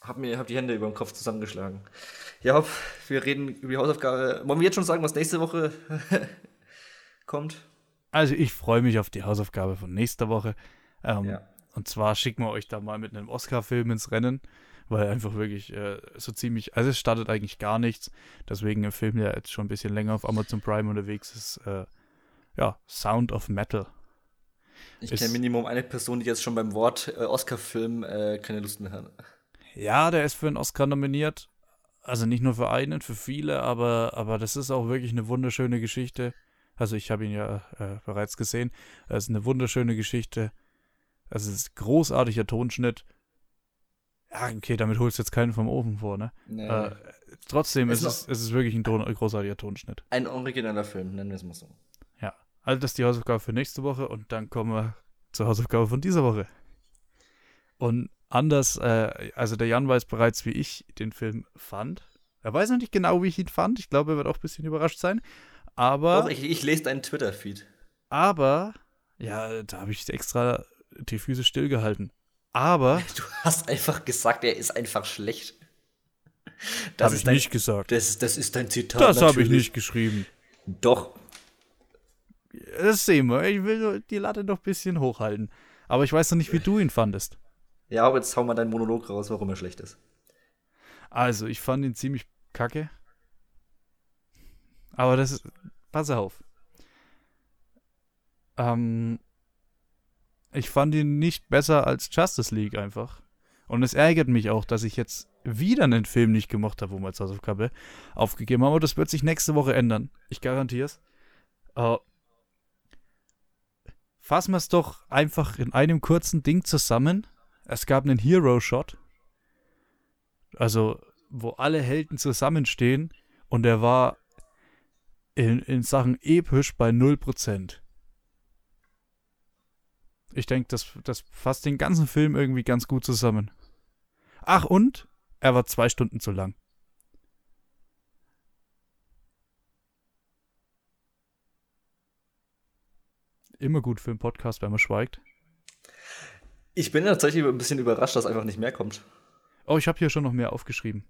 habe mir hab die Hände über dem Kopf zusammengeschlagen. Ja, hopp, wir reden über die Hausaufgabe. Wollen wir jetzt schon sagen, was nächste Woche kommt? Also ich freue mich auf die Hausaufgabe von nächster Woche. Ähm, ja. Und zwar schicken wir euch da mal mit einem Oscar-Film ins Rennen, weil einfach wirklich äh, so ziemlich, also es startet eigentlich gar nichts. Deswegen ein Film, der jetzt schon ein bisschen länger auf Amazon Prime unterwegs ist, äh, ja, Sound of Metal. Ich kenne Minimum eine Person, die jetzt schon beim Wort äh, Oscar-Film äh, keine Lust mehr hat. Ja, der ist für einen Oscar nominiert. Also nicht nur für einen, für viele, aber, aber das ist auch wirklich eine wunderschöne Geschichte. Also ich habe ihn ja äh, bereits gesehen. Es ist eine wunderschöne Geschichte. Es ist großartiger Tonschnitt. Ja, okay, damit holst du jetzt keinen vom Ofen vor, ne? Nee. Äh, trotzdem ist es, es ist wirklich ein Ton, großartiger Tonschnitt. Ein origineller Film, nennen wir es mal so. Ja, also das ist die Hausaufgabe für nächste Woche und dann kommen wir zur Hausaufgabe von dieser Woche. Und anders, äh, also der Jan weiß bereits, wie ich den Film fand. Er weiß noch nicht genau, wie ich ihn fand. Ich glaube, er wird auch ein bisschen überrascht sein. Aber. Doch, ich, ich lese deinen Twitter-Feed. Aber, ja, da habe ich extra die Füße stillgehalten. Aber. Du hast einfach gesagt, er ist einfach schlecht. Das habe ich dein, nicht gesagt. Das, das ist dein Zitat. Das habe ich nicht geschrieben. Doch. Das sehen wir. Ich will die Latte noch ein bisschen hochhalten. Aber ich weiß noch nicht, wie du ihn fandest. Ja, aber jetzt hau mal deinen Monolog raus, warum er schlecht ist. Also, ich fand ihn ziemlich kacke. Aber das ist. Pass auf. Ähm, ich fand ihn nicht besser als Justice League einfach. Und es ärgert mich auch, dass ich jetzt wieder einen Film nicht gemocht habe, wo wir als Hausaufgabe aufgegeben haben. Aber das wird sich nächste Woche ändern. Ich garantiere es. Uh, fassen wir es doch einfach in einem kurzen Ding zusammen. Es gab einen Hero-Shot. Also, wo alle Helden zusammenstehen. Und er war in, in Sachen episch bei 0%. Ich denke, das, das fasst den ganzen Film irgendwie ganz gut zusammen. Ach, und er war zwei Stunden zu lang. Immer gut für einen Podcast, wenn man schweigt. Ich bin tatsächlich ein bisschen überrascht, dass einfach nicht mehr kommt. Oh, ich habe hier schon noch mehr aufgeschrieben.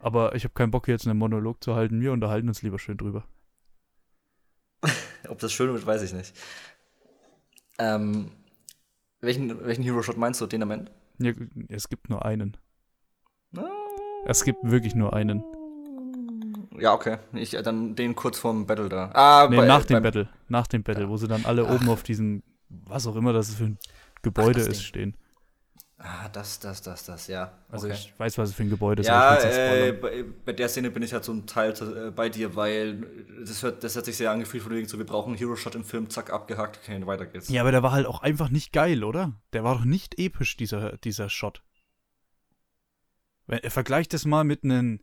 Aber ich habe keinen Bock, jetzt einen Monolog zu halten. Wir unterhalten uns lieber schön drüber. Ob das schön wird, weiß ich nicht. Ähm, welchen, welchen Hero-Shot meinst du, den am Ende? Ja, es gibt nur einen. Oh. Es gibt wirklich nur einen. Ja, okay. Ich, äh, dann den kurz vorm Battle da. Ah, nee, bei, nach dem Battle. Nach dem Battle, ja. wo sie dann alle Ach. oben auf diesem, was auch immer das für ein Gebäude Ach, ist, stehen. Ah, das, das, das, das, ja. Also okay. ich weiß, was es für ein Gebäude ist. Ja, äh, bei, bei, der Szene bin ich halt so ein Teil äh, bei dir, weil das, hört, das hat sich sehr angefühlt von wegen so, wir brauchen einen Hero-Shot im Film, zack, abgehakt, okay, weiter geht's. Ja, aber der war halt auch einfach nicht geil, oder? Der war doch nicht episch, dieser, dieser Shot. Vergleich das mal mit einem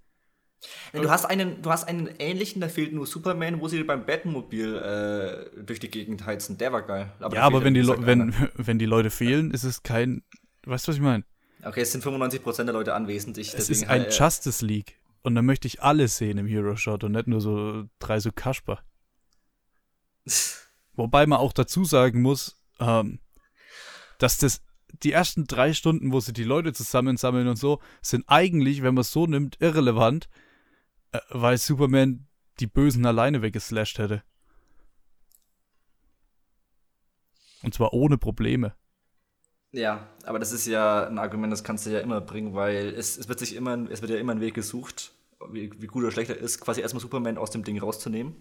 Du hast einen, du hast einen ähnlichen, da fehlt nur Superman, wo sie beim Batmobil äh, durch die Gegend heizen. Der war geil. Aber ja, aber wenn die, wenn, wenn die Leute fehlen, ist es kein Weißt du, was ich meine? Okay, es sind 95% der Leute anwesend. Ich, es ist ein halt, Justice League. Und dann möchte ich alles sehen im Hero Shot und nicht nur so drei so Kasper. Wobei man auch dazu sagen muss, ähm, dass das die ersten drei Stunden, wo sie die Leute zusammensammeln und so, sind eigentlich, wenn man es so nimmt, irrelevant, äh, weil Superman die Bösen alleine weggeslasht hätte. Und zwar ohne Probleme. Ja, aber das ist ja ein Argument, das kannst du ja immer bringen, weil es, es wird sich immer, es wird ja immer ein Weg gesucht, wie, wie gut oder schlecht er ist, quasi erstmal Superman aus dem Ding rauszunehmen.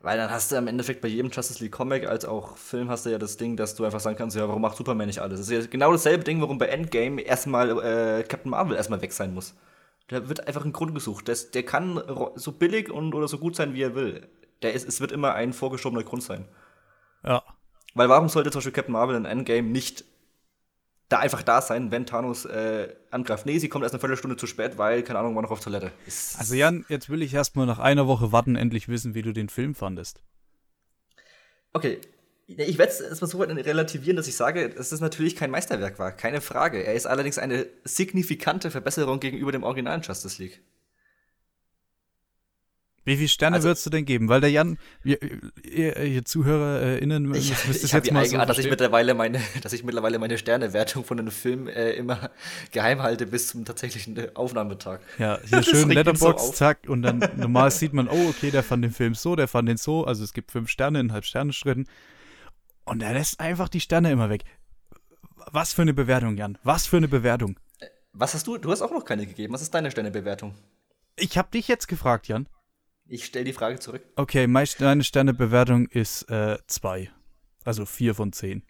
Weil dann hast du im Endeffekt bei jedem Justice League Comic als auch Film hast du ja das Ding, dass du einfach sagen kannst, ja, warum macht Superman nicht alles? Das ist ja genau dasselbe Ding, warum bei Endgame erstmal äh, Captain Marvel erstmal weg sein muss. Da wird einfach ein Grund gesucht. Das, der kann so billig und oder so gut sein, wie er will. Der ist, es wird immer ein vorgeschobener Grund sein. Ja. Weil warum sollte zum Beispiel Captain Marvel in Endgame nicht da einfach da sein, wenn Thanos äh, angreift. Nee, sie kommt erst eine Viertelstunde zu spät, weil, keine Ahnung, war noch auf Toilette. Ist also Jan, jetzt will ich erstmal nach einer Woche warten, endlich wissen, wie du den Film fandest. Okay, ich werde es erstmal so weit relativieren, dass ich sage, dass es natürlich kein Meisterwerk war, keine Frage. Er ist allerdings eine signifikante Verbesserung gegenüber dem originalen Justice League. Wie viele Sterne also, würdest du denn geben? Weil der Jan, ihr, ihr, ihr ZuhörerInnen, ich, ich habe die Eigenart, so dass ich mittlerweile meine, dass ich mittlerweile meine Sternewertung von einem Film äh, immer geheim halte bis zum tatsächlichen äh, Aufnahmetag. Ja, hier schön Letterbox, so zack, und dann normal sieht man, oh, okay, der fand den Film so, der fand den so, also es gibt fünf Sterne in halb Sterne Schritten. Und er lässt einfach die Sterne immer weg. Was für eine Bewertung, Jan? Was für eine Bewertung? Äh, was hast du? Du hast auch noch keine gegeben. Was ist deine Sternebewertung? Ich habe dich jetzt gefragt, Jan. Ich stelle die Frage zurück. Okay, meine Sternebewertung ist 2. Äh, also 4 von 10.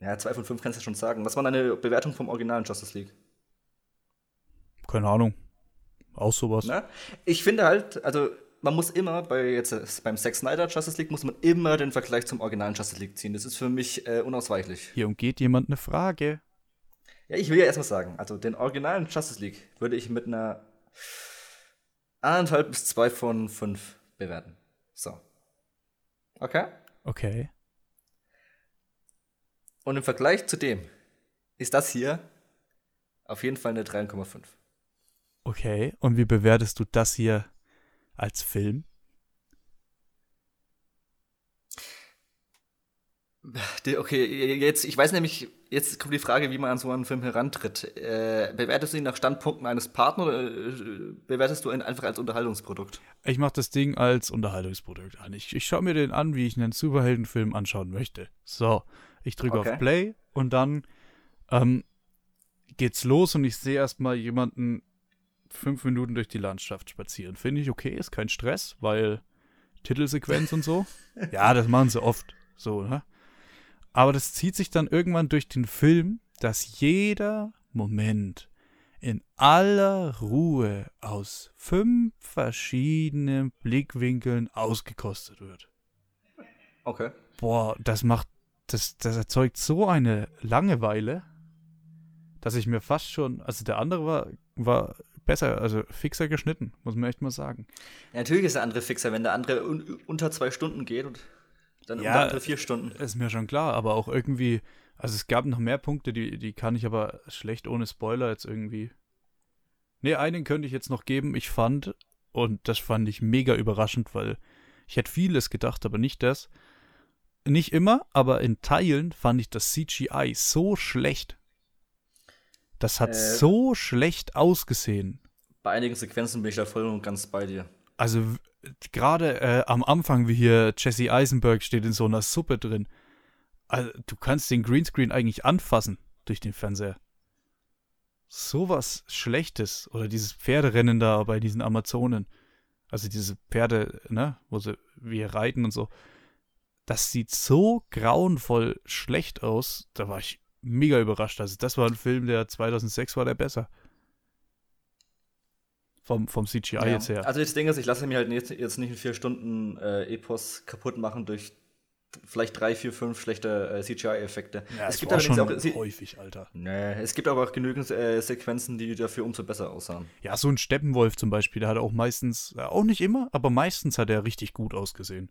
Ja, 2 von 5 kannst du schon sagen. Was war deine Bewertung vom originalen Justice League? Keine Ahnung. auch sowas. Na? Ich finde halt, also man muss immer bei jetzt beim Zack Snyder Justice League muss man immer den Vergleich zum originalen Justice League ziehen. Das ist für mich äh, unausweichlich. Hier umgeht jemand eine Frage. Ja, ich will ja erstmal sagen, also den originalen Justice League würde ich mit einer anderthalb bis zwei von fünf bewerten. So. Okay? Okay. Und im Vergleich zu dem ist das hier auf jeden Fall eine 3,5. Okay. Und wie bewertest du das hier als Film? Okay, jetzt, ich weiß nämlich, jetzt kommt die Frage, wie man an so einen Film herantritt. Äh, bewertest du ihn nach Standpunkten eines Partners oder äh, bewertest du ihn einfach als Unterhaltungsprodukt? Ich mache das Ding als Unterhaltungsprodukt an. Ich, ich schaue mir den an, wie ich einen Superheldenfilm anschauen möchte. So, ich drücke okay. auf Play und dann ähm, geht's los und ich sehe erstmal jemanden fünf Minuten durch die Landschaft spazieren. Finde ich okay, ist kein Stress, weil Titelsequenz und so. Ja, das machen sie oft. So, ne? Aber das zieht sich dann irgendwann durch den Film, dass jeder Moment in aller Ruhe aus fünf verschiedenen Blickwinkeln ausgekostet wird. Okay. Boah, das macht, das, das erzeugt so eine Langeweile, dass ich mir fast schon, also der andere war, war besser, also fixer geschnitten, muss man echt mal sagen. Ja, natürlich ist der andere fixer, wenn der andere un unter zwei Stunden geht und dann ja, unter vier Stunden. Ist mir schon klar, aber auch irgendwie, also es gab noch mehr Punkte, die, die kann ich aber schlecht ohne Spoiler jetzt irgendwie. Ne, einen könnte ich jetzt noch geben. Ich fand, und das fand ich mega überraschend, weil ich hätte vieles gedacht, aber nicht das. Nicht immer, aber in Teilen fand ich das CGI so schlecht. Das hat äh, so schlecht ausgesehen. Bei einigen Sequenzen bin ich da voll und ganz bei dir. Also gerade äh, am Anfang, wie hier Jesse Eisenberg steht in so einer Suppe drin. Also, du kannst den Greenscreen eigentlich anfassen durch den Fernseher. Sowas Schlechtes. Oder dieses Pferderennen da bei diesen Amazonen. Also diese Pferde, ne, wo sie wie reiten und so. Das sieht so grauenvoll schlecht aus. Da war ich mega überrascht. Also das war ein Film, der 2006 war der besser. Vom, vom CGI ja. jetzt her. Also das Ding ist, ich lasse mir halt jetzt, jetzt nicht in vier Stunden äh, Epos kaputt machen durch vielleicht drei, vier, fünf schlechte äh, CGI-Effekte. Ja, es gibt allerdings auch häufig, Alter. Nee, es gibt aber auch genügend äh, Sequenzen, die dafür umso besser aussahen. Ja, so ein Steppenwolf zum Beispiel, der hat auch meistens, auch nicht immer, aber meistens hat er richtig gut ausgesehen.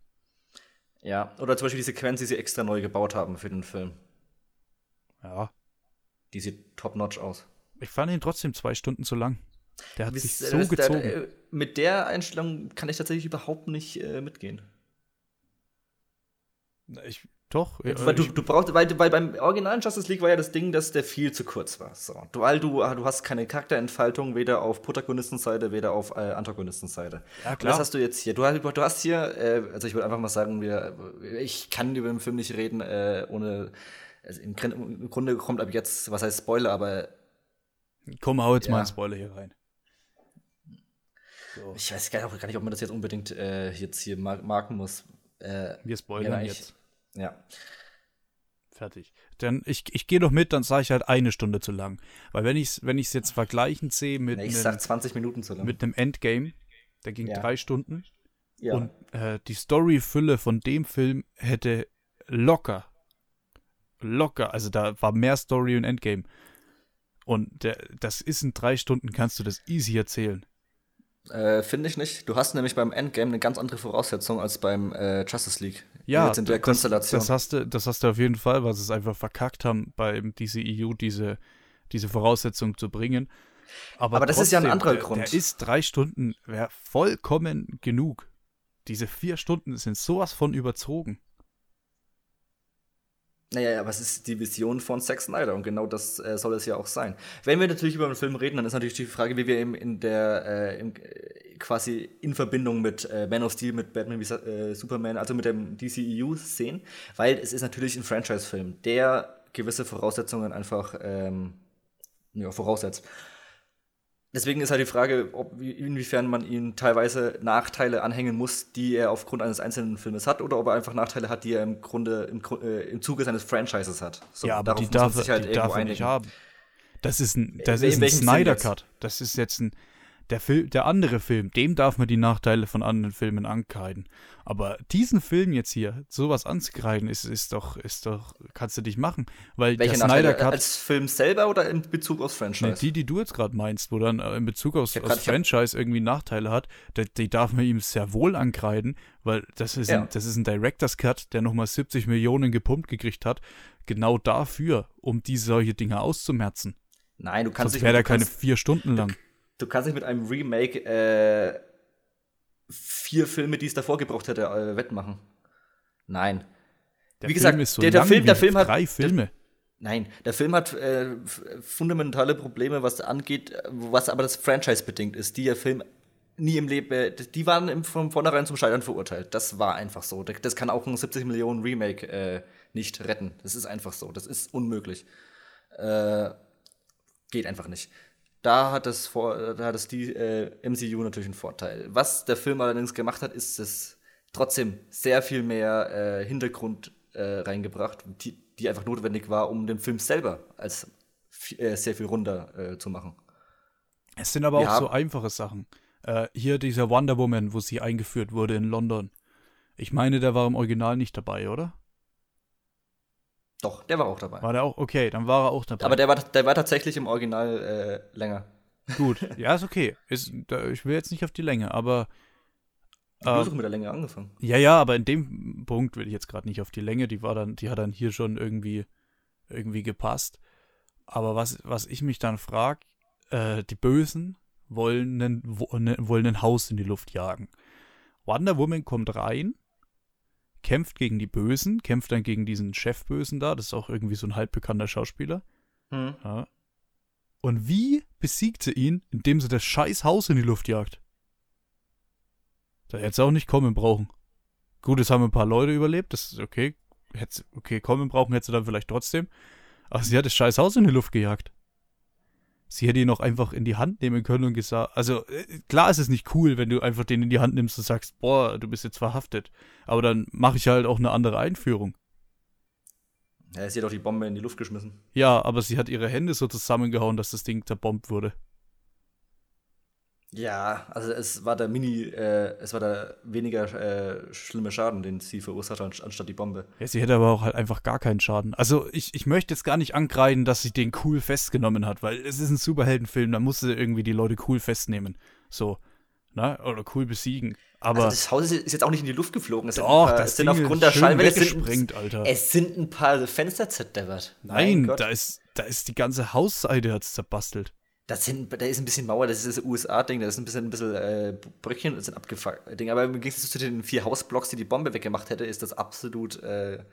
Ja, oder zum Beispiel die Sequenz, die sie extra neu gebaut haben für den Film. Ja. Die sieht top-notch aus. Ich fand ihn trotzdem zwei Stunden zu lang. Der hat sich so gezogen. Der, mit der Einstellung kann ich tatsächlich überhaupt nicht äh, mitgehen. Ich, doch. Weil du, du brauchst, weil, weil beim originalen Justice League war ja das Ding, dass der viel zu kurz war. So. Du, weil du, du hast keine Charakterentfaltung, weder auf Protagonistenseite, weder auf äh, Antagonistenseite. Ja, klar. das hast du jetzt hier. Du, du hast hier, äh, also ich würde einfach mal sagen, wir, ich kann über den Film nicht reden, äh, ohne. Also im, im, Grunde kommt ab jetzt, was heißt Spoiler, aber. Komm, hau jetzt ja. mal einen Spoiler hier rein. So. Ich weiß gar nicht, ob man das jetzt unbedingt äh, jetzt hier marken muss. Äh, Wir spoilern ja, jetzt. Ja. Fertig. Dann ich, ich gehe doch mit, dann sage ich halt eine Stunde zu lang. Weil wenn ich es wenn jetzt vergleichend sehe mit, ich sag 20 Minuten zu lang. mit einem Endgame, der ging ja. drei Stunden. Ja. Und äh, die Storyfülle von dem Film hätte locker, locker, also da war mehr Story und Endgame. Und der, das ist in drei Stunden, kannst du das easy erzählen. Äh, Finde ich nicht. Du hast nämlich beim Endgame eine ganz andere Voraussetzung als beim äh, Justice League. Ja, jetzt in der das, Konstellation. Das hast, du, das hast du auf jeden Fall, weil sie es einfach verkackt haben, beim DCEU diese, diese Voraussetzung zu bringen. Aber, Aber das trotzdem, ist ja ein anderer Grund. Der ist drei Stunden, wäre vollkommen genug. Diese vier Stunden sind sowas von überzogen. Naja, aber es ist die Vision von Zack Snyder und genau das äh, soll es ja auch sein. Wenn wir natürlich über den Film reden, dann ist natürlich die Frage, wie wir eben in der äh, in, äh, quasi in Verbindung mit äh, Man of Steel, mit Batman wie äh, Superman, also mit dem DCEU sehen, weil es ist natürlich ein Franchise-Film, der gewisse Voraussetzungen einfach ähm, ja, voraussetzt. Deswegen ist halt die Frage, ob, inwiefern man ihm teilweise Nachteile anhängen muss, die er aufgrund eines einzelnen Filmes hat, oder ob er einfach Nachteile hat, die er im Grunde im, äh, im Zuge seines Franchises hat. So, ja, aber die darf, halt die darf er nicht haben. Das ist ein, das ist ein Snyder Cut. Das ist jetzt ein, Der, Film, der andere Film, dem darf man die Nachteile von anderen Filmen ankreiden. Aber diesen Film jetzt hier, sowas anzukreiden, ist, ist doch, ist doch, kannst du dich machen. Weil Welche der Nachteile? Snyder Cut, Als Film selber oder in Bezug aufs Franchise? Nee, die, die du jetzt gerade meinst, wo dann äh, in Bezug aufs, aufs Franchise irgendwie Nachteile hat, die, die darf man ihm sehr wohl ankreiden, weil das ist, Ja. ein, das ist ein Director's Cut, der nochmal 70 Millionen gepumpt gekriegt hat, genau dafür, um diese solche Dinge auszumerzen. Nein, du kannst Sonst nicht. wäre der keine vier Stunden lang. Du kannst nicht mit einem Remake äh, vier Filme, die es davor gebraucht hätte, äh, wettmachen. Nein. Der wie Film gesagt, ist so der- der Film- der Film hat- drei Filme. Nein, der Film hat äh, fundamentale Probleme, was angeht, was aber das Franchise bedingt ist, die der Film nie im Leben, die waren im, von vornherein zum Scheitern verurteilt. Das war einfach so. Das kann auch ein 70 Millionen Remake äh, nicht retten. Das ist einfach so. Das ist unmöglich. Äh, geht einfach nicht. Da hat das, vor, da hat es die äh, MCU natürlich einen Vorteil. Was der Film allerdings gemacht hat, ist es trotzdem sehr viel mehr äh, Hintergrund äh, reingebracht, die, die einfach notwendig war, um den Film selber als äh, sehr viel runder äh, zu machen. Es sind aber Wir auch so einfache Sachen. Äh, hier dieser Wonder Woman, wo sie eingeführt wurde in London. Ich meine, der war im Original nicht dabei, oder? Doch, der war auch dabei. War der auch? Okay, dann war er auch dabei. Aber der war, der war tatsächlich im Original äh, länger. Gut, ja, ist okay. Ist, da, ich will jetzt nicht auf die Länge, aber Du hast auch mit der Länge angefangen. ja, ja, aber in dem Punkt will ich jetzt gerade nicht auf die Länge. Die war dann, die hat dann hier schon irgendwie irgendwie gepasst. Aber was was ich mich dann frage, äh, die Bösen wollen ein, wollen ein Haus in die Luft jagen. Wonder Woman kommt rein, kämpft gegen die Bösen, kämpft dann gegen diesen Chefbösen da. Das ist auch irgendwie so ein halbbekannter Schauspieler. Hm. Ja. Und wie besiegt sie ihn, indem sie das scheiß Haus in die Luft jagt? Da hätte sie auch nicht kommen brauchen. Gut, es haben ein paar Leute überlebt, das ist okay. Hätte okay, kommen brauchen hätte sie dann vielleicht trotzdem. Aber sie hat das scheiß Haus in die Luft gejagt. Sie hätte ihn auch einfach in die Hand nehmen können und gesagt, also äh, klar ist es nicht cool, wenn du einfach den in die Hand nimmst und sagst, boah, du bist jetzt verhaftet. Aber dann mache ich halt auch eine andere Einführung. Ja, sie hat auch die Bombe in die Luft geschmissen. Ja, aber sie hat ihre Hände so zusammengehauen, dass das Ding zerbombt wurde. Ja, also es war der Mini, äh, es war der weniger äh, schlimme Schaden, den sie verursacht hat, anstatt die Bombe. Ja, sie hätte aber auch halt einfach gar keinen Schaden. Also ich, ich möchte jetzt gar nicht ankreiden, dass sie den cool festgenommen hat, weil es ist ein Superheldenfilm, da muss sie irgendwie die Leute cool festnehmen. So, ne? Oder cool besiegen. Aber also das Haus ist jetzt auch nicht in die Luft geflogen. Es sind, doch, paar, das sind Ding aufgrund ist der Schallwelle es sind, weggesprengt, Alter. es sind ein paar Fenster zerdeppert. Nein, da ist, da ist die ganze Hausseite hat's zerbastelt. Das sind, da ist ein bisschen Mauer, das ist das USA-Ding, da ist ein bisschen, ein bisschen äh, Bröckchen, sind abgefuckt. Ding. Aber im Gegensatz zu den vier Hausblocks, die die Bombe weggemacht hätte, ist das absolut. Äh,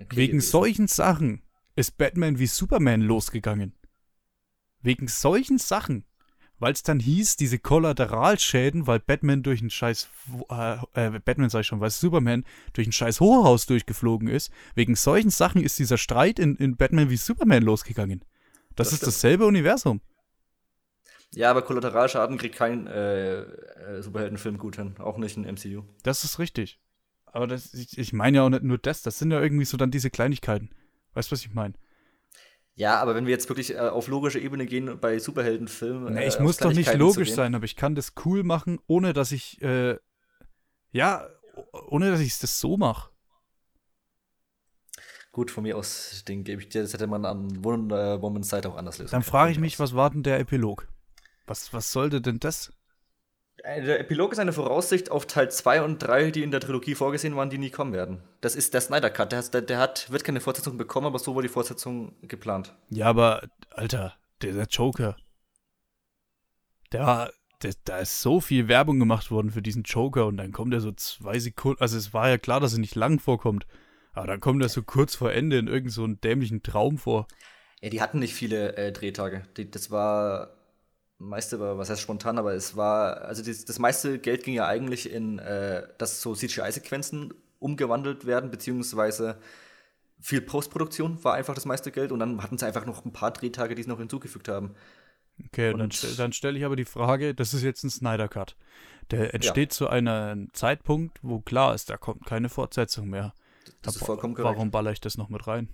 okay Wegen solchen Sachen ist Batman wie Superman losgegangen. Wegen solchen Sachen. Weil es dann hieß, diese Kollateralschäden, weil Batman durch ein scheiß, äh, äh, Batman sag ich schon, weil Superman durch ein scheiß Hochhaus durchgeflogen ist. Wegen solchen Sachen ist dieser Streit in, in Batman wie Superman losgegangen. Das, Das ist stimmt. dasselbe Universum. Ja, aber Kollateralschaden kriegt kein äh, äh, Superheldenfilm gut hin. Auch nicht ein MCU. Das ist richtig. Aber das, ich, ich meine ja auch nicht nur das, das sind ja irgendwie so dann diese Kleinigkeiten. Weißt du, was ich meine? Ja, aber wenn wir jetzt wirklich äh, auf logische Ebene gehen bei Superheldenfilmen. Nee, äh, ich auf muss doch nicht logisch sein, aber ich kann das cool machen, ohne dass ich, äh, ja, ohne dass ich das so mache. Gut, von mir aus, den gebe ich dir, das hätte man an Wonder Woman's Seite auch anders lösen Dann frage ich mich, was war denn der Epilog? Was, was sollte denn das? Äh, Der Epilog ist eine Voraussicht auf Teil 2 und 3, die in der Trilogie vorgesehen waren, die nie kommen werden. Das ist der Snyder Cut. Der, hat- der, der hat, wird keine Fortsetzung bekommen, aber so wurde die Fortsetzung geplant. Ja, aber, Alter, der, der Joker. Der war, da ist so viel Werbung gemacht worden für diesen Joker und dann kommt er so zwei Sekunden, also es war ja klar, dass er nicht lang vorkommt. Aber dann kommt er so kurz vor Ende in irgendeinen so dämlichen Traum vor. Ja, die hatten nicht viele äh, Drehtage. Die, das war meiste war, was heißt spontan, aber es war, also das, das meiste Geld ging ja eigentlich in, äh, dass so CGI-Sequenzen umgewandelt werden, beziehungsweise viel Postproduktion war einfach das meiste Geld und dann hatten sie einfach noch ein paar Drehtage, die sie noch hinzugefügt haben. Okay, und dann, stell- dann stelle ich aber die Frage, das ist jetzt ein Snyder Cut. Der entsteht zu einem Zeitpunkt, wo klar ist, da kommt keine Fortsetzung mehr. Das ist vollkommen korrekt. Warum baller ich das noch mit rein?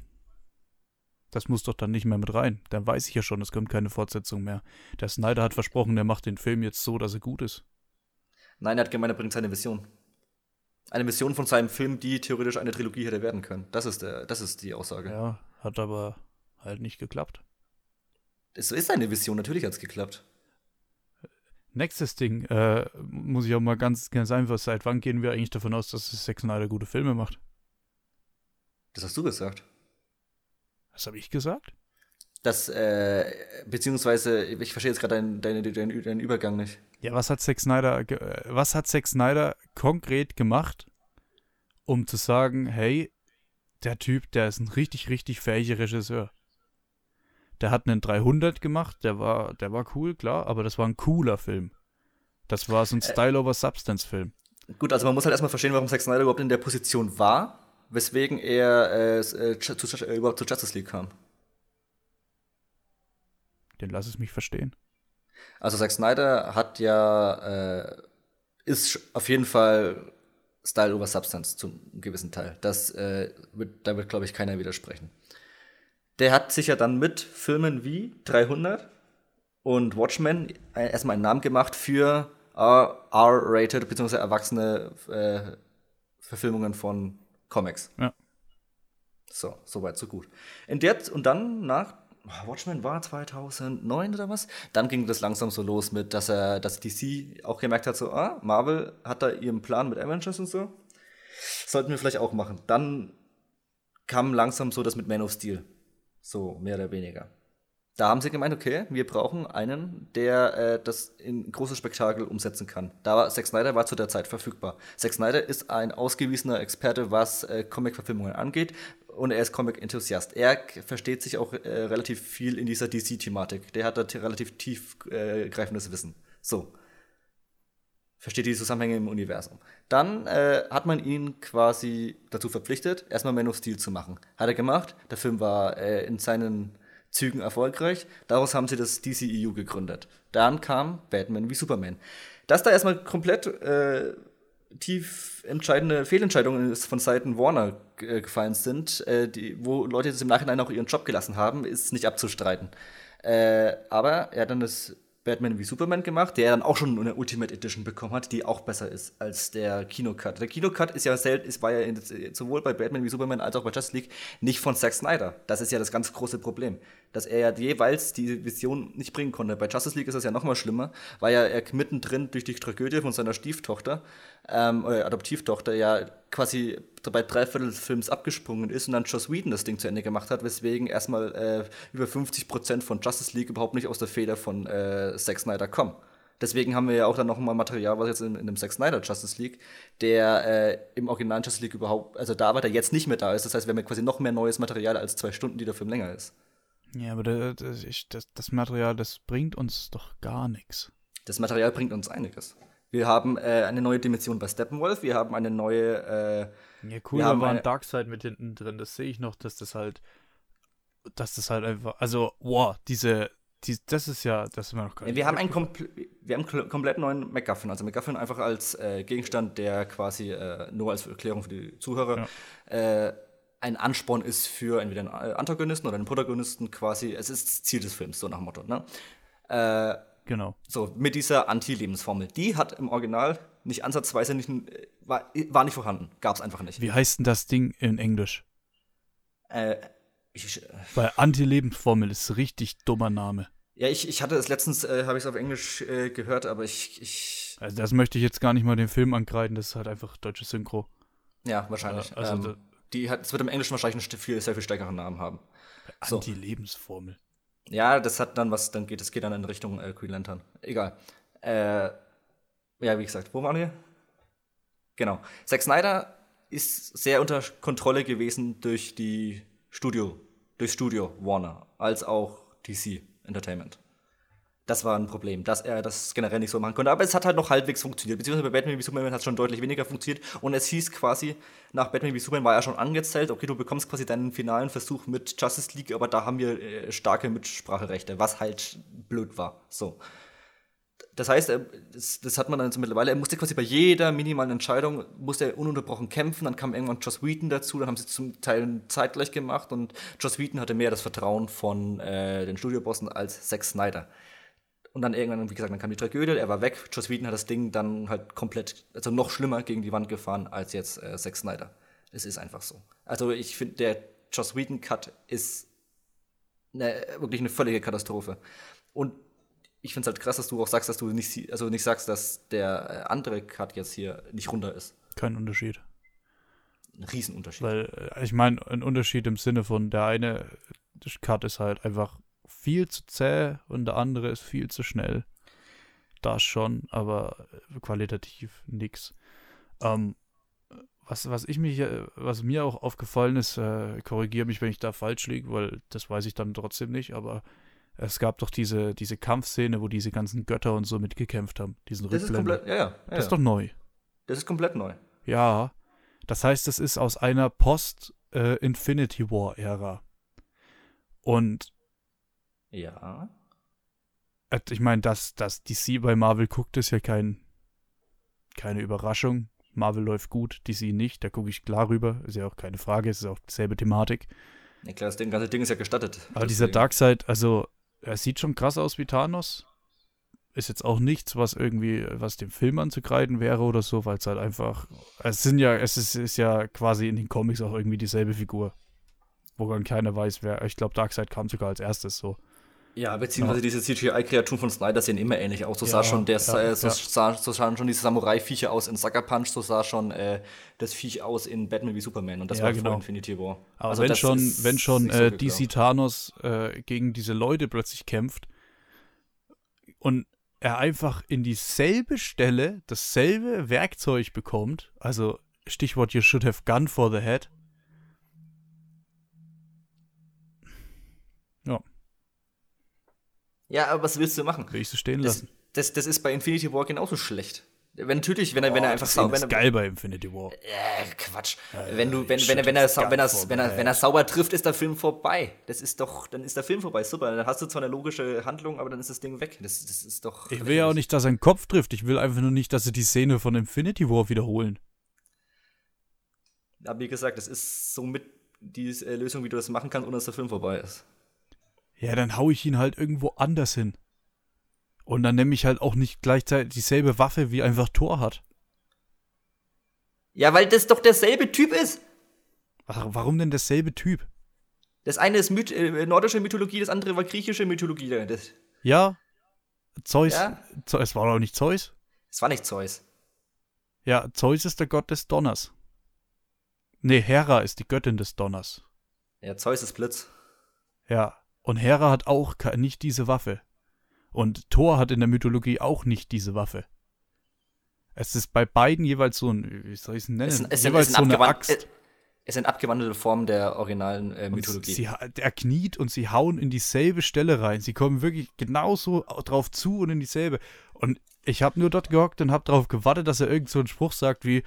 Das muss doch dann nicht mehr mit rein. Dann weiß ich ja schon, es kommt keine Fortsetzung mehr. Der Snyder hat versprochen, der macht den Film jetzt so, dass er gut ist. Nein, er hat gemeint, er bringt seine Vision. Eine Vision von seinem Film, die theoretisch eine Trilogie hätte werden können. Das ist, der, das ist die Aussage. Ja, hat aber halt nicht geklappt. Es ist eine Vision, natürlich hat es geklappt. Nächstes Ding, äh, muss ich auch mal ganz, ganz einfach, seit wann gehen wir eigentlich davon aus, dass Zack Snyder gute Filme macht? Das hast du gesagt. Was habe ich gesagt? Das, äh, beziehungsweise, ich verstehe jetzt gerade deinen, deinen, deinen, deinen Übergang nicht. Ja, was hat Zack Snyder, äh, was hat Zack Snyder konkret gemacht, um zu sagen, hey, der Typ, der ist ein richtig, richtig fähiger Regisseur. Der hat einen 300 gemacht, der war, der war cool, klar, aber das war ein cooler Film. Das war so ein Style-over-Substance-Film. Gut, also man muss halt erstmal verstehen, warum Zack Snyder überhaupt in der Position war, weswegen er äh, äh zu, zu, äh, überhaupt zur Justice League kam. Den lass es mich verstehen. Also Zack Snyder hat ja, äh, ist auf jeden Fall Style over Substance zum gewissen Teil. Das äh, wird, da wird, glaube ich, keiner widersprechen. Der hat sich ja dann mit Filmen wie 300 und Watchmen erstmal einen Namen gemacht für R-rated bzw. erwachsene äh, Verfilmungen von Comics. Ja. So, soweit, so gut. In der, und dann nach Watchmen war 2009 oder was? Dann ging das langsam so los mit, dass er, dass DC auch gemerkt hat, so, ah, Marvel hat da ihren Plan mit Avengers und so. Sollten wir vielleicht auch machen. Dann kam langsam so das mit Man of Steel. So, mehr oder weniger. Da haben sie gemeint, okay, wir brauchen einen, der äh, das in großes Spektakel umsetzen kann. Da war Zack Snyder war zu der Zeit verfügbar. Zack Snyder ist ein ausgewiesener Experte, was äh, Comic-Verfilmungen angeht, und er ist Comic-Enthusiast. Er versteht sich auch äh, relativ viel in dieser DC-Thematik. Der hat da relativ tiefgreifendes äh, Wissen. So. Versteht die Zusammenhänge im Universum. Dann äh, hat man ihn quasi dazu verpflichtet, erstmal Man of Steel zu machen. Hat er gemacht. Der Film war äh, in seinen Zügen erfolgreich. Daraus haben sie das DCEU gegründet. Dann kam Batman wie Superman. Dass da erstmal komplett äh, tief entscheidende Fehlentscheidungen von Seiten Warner äh, gefallen sind, äh, die, wo Leute jetzt im Nachhinein auch ihren Job gelassen haben, ist nicht abzustreiten. Äh, aber er hat dann das Batman wie Superman gemacht, der dann auch schon eine Ultimate Edition bekommen hat, die auch besser ist als der Kinocut. Der Kinocut ist ja selten, ist, war ja in, sowohl bei Batman wie Superman als auch bei Justice League nicht von Zack Snyder. Das ist ja das ganz große Problem. Dass er ja jeweils die Vision nicht bringen konnte. Bei Justice League ist das ja noch mal schlimmer, weil ja er mittendrin durch die Tragödie von seiner Stieftochter, ähm, oder Adoptivtochter, ja quasi bei drei Viertel des Films abgesprungen ist und dann Joss Whedon das Ding zu Ende gemacht hat, weswegen erstmal äh, über 50 Prozent von Justice League überhaupt nicht aus der Feder von äh, Zack Snyder kommen. Deswegen haben wir ja auch dann noch mal Material, was jetzt in, in dem Zack Snyder Justice League, der äh, im originalen Justice League überhaupt, also da war, der jetzt nicht mehr da ist. Das heißt, wir haben ja quasi noch mehr neues Material als zwei Stunden, die der Film länger ist. Ja, aber das, das, das Material, das bringt uns doch gar nichts. Das Material bringt uns einiges. Wir haben äh, eine neue Dimension bei Steppenwolf, wir haben eine neue. Äh, ja, cool, da war ein Darkseid mit hinten drin. Das sehe ich noch, dass das halt. Dass das halt einfach. Also, wow, diese. Die, das ist ja, das ist immer noch gar nicht. Wir haben einen kompl wir haben einen komplett neuen MacGuffin. Also MacGuffin einfach als äh, Gegenstand, der quasi äh, nur als Erklärung für die Zuhörer ja. äh, ein Ansporn ist für entweder einen Antagonisten oder einen Protagonisten quasi. Es ist das Ziel des Films, so nach dem Motto. Ne? Äh, Genau. So, mit dieser Anti-Lebensformel. Die hat im Original nicht ansatzweise nicht, war, war nicht vorhanden. Gab es einfach nicht. Wie heißt denn das Ding in Englisch? Äh, ich, äh, Weil Anti-Lebensformel ist ein richtig dummer Name. Ja, ich, ich hatte es letztens, äh, habe ich es auf Englisch äh, gehört, aber ich, ich. Also das möchte ich jetzt gar nicht mal den Film ankreiden, das ist halt einfach deutsche Synchro. Ja, wahrscheinlich. Ja, also ähm, die hat, es wird im Englischen wahrscheinlich einen viel, sehr viel stärkeren Namen haben. Anti-Lebensformel. Ja, das hat dann was, dann geht es geht dann in Richtung äh, Green Lantern. Egal. Äh, ja, wie gesagt, wo waren wir? Genau. Zack Snyder ist sehr unter Kontrolle gewesen durch die Studio, durch Studio Warner, als auch DC Entertainment. Das war ein Problem, dass er das generell nicht so machen konnte. Aber es hat halt noch halbwegs funktioniert. Beziehungsweise bei Batman wie Superman hat es schon deutlich weniger funktioniert. Und es hieß quasi, nach Batman wie Superman war er schon angezählt, okay, du bekommst quasi deinen finalen Versuch mit Justice League, aber da haben wir äh, starke Mitspracherechte, was halt blöd war. So. das heißt, er, das, das, hat man dann so mittlerweile, er musste quasi bei jeder minimalen Entscheidung, musste er ununterbrochen kämpfen, dann kam irgendwann Joss Wheaton dazu, dann haben sie zum Teil zeitgleich gemacht und Joss Wheaton hatte mehr das Vertrauen von äh, den Studiobossen als Zack Snyder. Und dann irgendwann, wie gesagt, dann kam die Tragödie, er war weg, Joss Wheaton hat das Ding dann halt komplett, also noch schlimmer gegen die Wand gefahren als jetzt äh, Zack Snyder. Es ist einfach so. Also ich finde, der Joss Whedon-Cut ist eine, wirklich eine völlige Katastrophe. Und ich finde es halt krass, dass du auch sagst, dass du nicht, also nicht sagst, dass der äh, andere Cut jetzt hier nicht runter ist. Kein Unterschied. Ein Riesenunterschied. Weil, äh, ich meine, ein Unterschied im Sinne von, der eine Cut ist halt einfach viel zu zäh und der andere ist viel zu schnell. Das schon, aber qualitativ nix. Ähm, was, was ich mich, äh, was mir auch aufgefallen ist, äh, korrigiere mich, wenn ich da falsch liege, weil das weiß ich dann trotzdem nicht, aber es gab doch diese, diese Kampfszene, wo diese ganzen Götter und so mitgekämpft haben. Diesen das ist komplett, ja, ja, ja, Das ist doch neu. Das ist komplett neu. Ja. Das heißt, das ist aus einer Post-Infinity äh, War-Ära. Und. Ja. Äh, ich meine, dass, dass DC bei Marvel guckt, ist ja kein, keine Überraschung. Marvel läuft gut, DC nicht, da gucke ich klar rüber. Ist ja auch keine Frage, es ist auch dieselbe Thematik. Ja klar, das ganze Ding ist ja gestattet. Aber dieser Darkseid, also er sieht schon krass aus wie Thanos. Ist jetzt auch nichts, was irgendwie, was dem Film anzukreiden wäre oder so, weil es halt einfach, es sind ja, es ist, ist ja quasi in den Comics auch irgendwie dieselbe Figur. Woran keiner weiß, wer, ich glaube, Darkseid kam sogar als erstes so. Ja, beziehungsweise ja. diese CGI-Kreaturen von Snyder sehen immer ähnlich aus. So ja, sah schon der, ja, so, sah, so sahen schon diese Samurai-Viecher aus in Sucker Punch, so sah schon äh, das Viech aus in Batman wie Superman und das war genau. vor Infinity War. Aber also wenn, schon, wenn schon äh, so DC Thanos äh, gegen diese Leute plötzlich kämpft und er einfach in dieselbe Stelle dasselbe Werkzeug bekommt, also Stichwort You should have gun for the head, Ja, aber was willst du machen? Will ich so stehen lassen. Das, das, das ist bei Infinity War genauso schlecht. Wenn natürlich, wenn er, wenn er einfach sauber. Das ist geil bei Infinity War. Äh, Quatsch. Äh, wenn du, wenn, wenn, wenn, er, wenn, er, wenn, er, wenn, er, wenn er sauber trifft, ist der Film vorbei. Das ist doch, dann ist der Film vorbei. Super. Dann hast du zwar eine logische Handlung, aber dann ist das Ding weg. Das, das ist doch. Ich will ja auch nicht, dass er einen Kopf trifft. Ich will einfach nur nicht, dass sie die Szene von Infinity War wiederholen. Aber wie gesagt, das ist somit die äh, Lösung, wie du das machen kannst, ohne dass der Film vorbei ist. Ja, dann hau ich ihn halt irgendwo anders hin. Und dann nehme ich halt auch nicht gleichzeitig dieselbe Waffe, wie einfach Thor hat. Ja, weil das doch derselbe Typ ist. Ach, warum denn derselbe Typ? Das eine ist Myth äh, nordische Mythologie, das andere war griechische Mythologie. Das ja. Zeus. Ja? Es war doch nicht Zeus. Es war nicht Zeus. Ja, Zeus ist der Gott des Donners. Nee, Hera ist die Göttin des Donners. Ja, Zeus ist Blitz. Ja. Und Hera hat auch nicht diese Waffe. Und Thor hat in der Mythologie auch nicht diese Waffe. Es ist bei beiden jeweils so ein, wie soll ich es nennen? Es, es, jeweils es so eine Axt. Es sind abgewandelte Formen der originalen äh, Mythologie. Sie, er kniet und sie hauen in dieselbe Stelle rein. Sie kommen wirklich genauso drauf zu und in dieselbe. Und ich habe nur dort gehockt und habe darauf gewartet, dass er irgend so einen Spruch sagt wie,